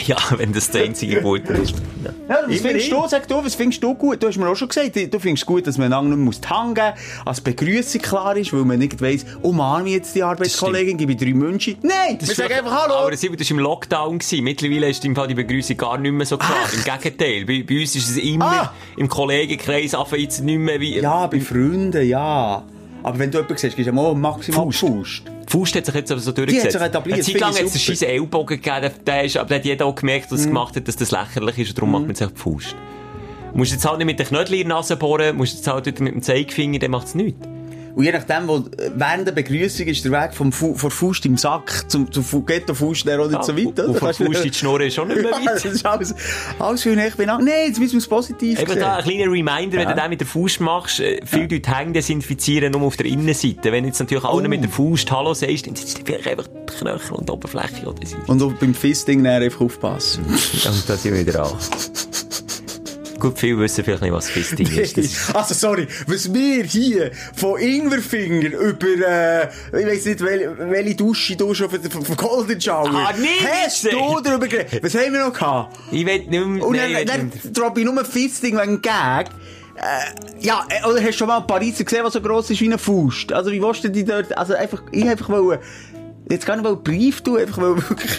E: (laughs)
D: Ja, wenn das der einzige Gute ist.
E: Ja, was
D: Immerhin.
E: findest du? Sag du, was findest du gut? Du hast mir auch schon gesagt, du findest gut, dass man einander nicht geben muss, als Begrüßung klar ist, weil man nicht weiss, umarme ich jetzt die Arbeitskollegin, gebe ich drei München. Nein, wir sagen einfach Hallo.
D: Aber Simon, das war im Lockdown. Gewesen. Mittlerweile ist im Fall die Begrüßung gar nicht mehr so klar. Im Gegenteil. Bei, bei uns ist es immer
E: Ah.
D: im Kollegenkreis einfach jetzt nicht mehr wie...
E: Ja, bei Freunden, ja. Aber wenn du jemanden siehst, gibst du mal maximal
D: Fuß.
E: Faust.
D: Faust hat sich jetzt aber so
E: Die
D: durchgesetzt.
E: hat sich
D: Eine Zeit lang hat es einen scheiß Ellbogen gegeben, der, ist, aber der hat jeder auch gemerkt, dass es gemacht hat, dass das lächerlich ist und darum macht man sich die Faust. Du musst jetzt halt nicht mit den Knödeln in die Nase bohren, musst jetzt halt mit dem Zeigefinger, dann macht es nichts.
E: Und je nachdem, wo, während der Begrüßung ist der Weg vom, Fu vom Faust im Sack zum, zum Ghetto-Faust dann auch nicht so weit, oder?
D: Und von Faust in die Schnur ist schon nicht mehr (laughs)
E: Ja,
D: weit.
E: das ist alles, alles viel näher beieinander. Nein, jetzt müssen wir es positiv
D: Eben
E: sehen.
D: da ein kleiner Reminder, wenn
E: Ja.
D: du den mit der Faust machst, äh, viele Leute Hänge desinfizieren nur auf der Innenseite. Wenn du jetzt natürlich
E: Oh.
D: mit der Faust Hallo sagst, dann sind vielleicht einfach die Knöchel und die Oberfläche oder.
E: Und beim Fisting einfach aufpassen. (laughs)
D: Und da sind (laughs) wieder an. Gut, viele wissen vielleicht nicht, was Fisting (laughs) ist. Ist
E: Also, sorry, was wir hier von Ingwerfinger über, äh, ich weiss nicht, welche, welche Dusche du schon von, Golden Shower.
D: Ah, nicht
E: Hast
D: gesehen.
E: du darüber geredet? Was haben wir noch gehabt?
D: ich will nicht mehr...
E: Und
D: nein,
E: dann,
D: will
E: dann
D: nicht
E: droppe ich nur Fisting wegen Gag. Äh, ja, äh, oder hast du schon mal Pariser gesehen, was so gross ist wie ein Faust? Also, wie willst du die dort, also einfach, ich einfach wollen, jetzt gar nicht wollen Brief tun, einfach wollen wirklich.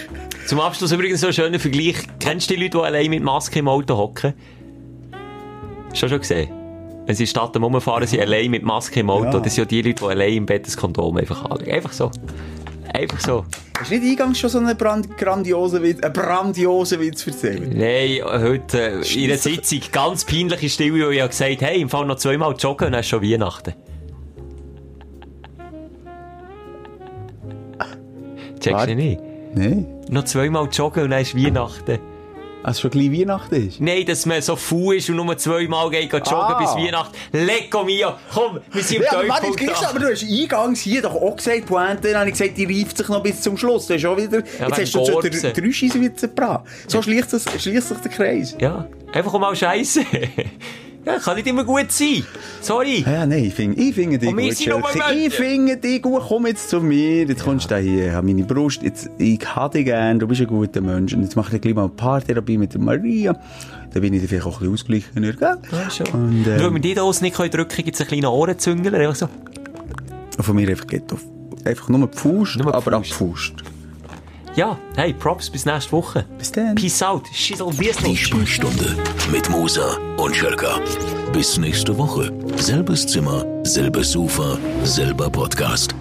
D: Zum Abschluss übrigens so ein schöner Vergleich. Kennst du die Leute, die allein mit Maske im Auto hocken? Schon schon gesehen? Wenn sie in die Stadt rumfahren, sind allein mit Maske im Auto.
E: Ja.
D: Das sind ja die Leute, die allein im Bett das Kondom einfach anlegen. Einfach so. Einfach so.
E: hast du nicht eingangs schon so einen brand grandiosen Witz, einen grandiosen Witz erzählt?
D: Nein, heute äh, in einer Sitzung ganz peinliche Stille, wo ich habe gesagt hey, im Fall noch zweimal joggen und dann ist schon Weihnachten. Checkst du nicht?
E: Nein.
D: Noch zweimal joggen und dann ist Weihnachten.
E: Also schon gleich Weihnachten ist?
D: Nein, dass man so faul ist und nur zweimal geht joggen
E: Ah.
D: bis Weihnachten. Lecco mio! Komm, wir sind im
E: Ja, aber jetzt
D: Teufel
E: gleich, aber du hast eingangs hier doch auch gesagt, Pointe, dann habe ich gesagt, die reift sich noch bis zum Schluss. Du hast auch wieder, jetzt
D: wegen
E: hast du schon
D: Gorbsen.
E: drei Scheisswitze gebracht. So schließt, das, schließt sich der Kreis.
D: Ja, einfach mal Scheiße. Ja, kann nicht immer gut sein. Sorry.
E: Ja, nein, ich finde ich find dich
D: Und
E: gut.
D: Menschen.
E: Ich finde dich gut, komm jetzt zu mir, jetzt kommst du da hier, ich habe meine Brust, jetzt, ich habe dich gern, du bist ein guter Mensch, und jetzt mache ich gleich mal eine Paartherapie mit Maria, dann bin ich vielleicht auch ein bisschen ausgeglichener, gell?
D: Ja, schon.
E: Und,
D: Nur, wenn
E: ähm,
D: wir die Dose nicht drücken können, gibt es einen kleinen Ohrenzüngler. Einfach so.
E: von mir einfach geht auf, einfach nur die Faust,
D: Nur die
E: aber
D: Faust.
E: Faust.
D: Ja, hey, Props, bis nächste Woche.
E: Bis dann.
D: Peace out. Schissel
C: Die. Sprechstunde mit Musa und Schelka. Bis nächste Woche. Selbes Zimmer, selbes Sofa, selber Podcast.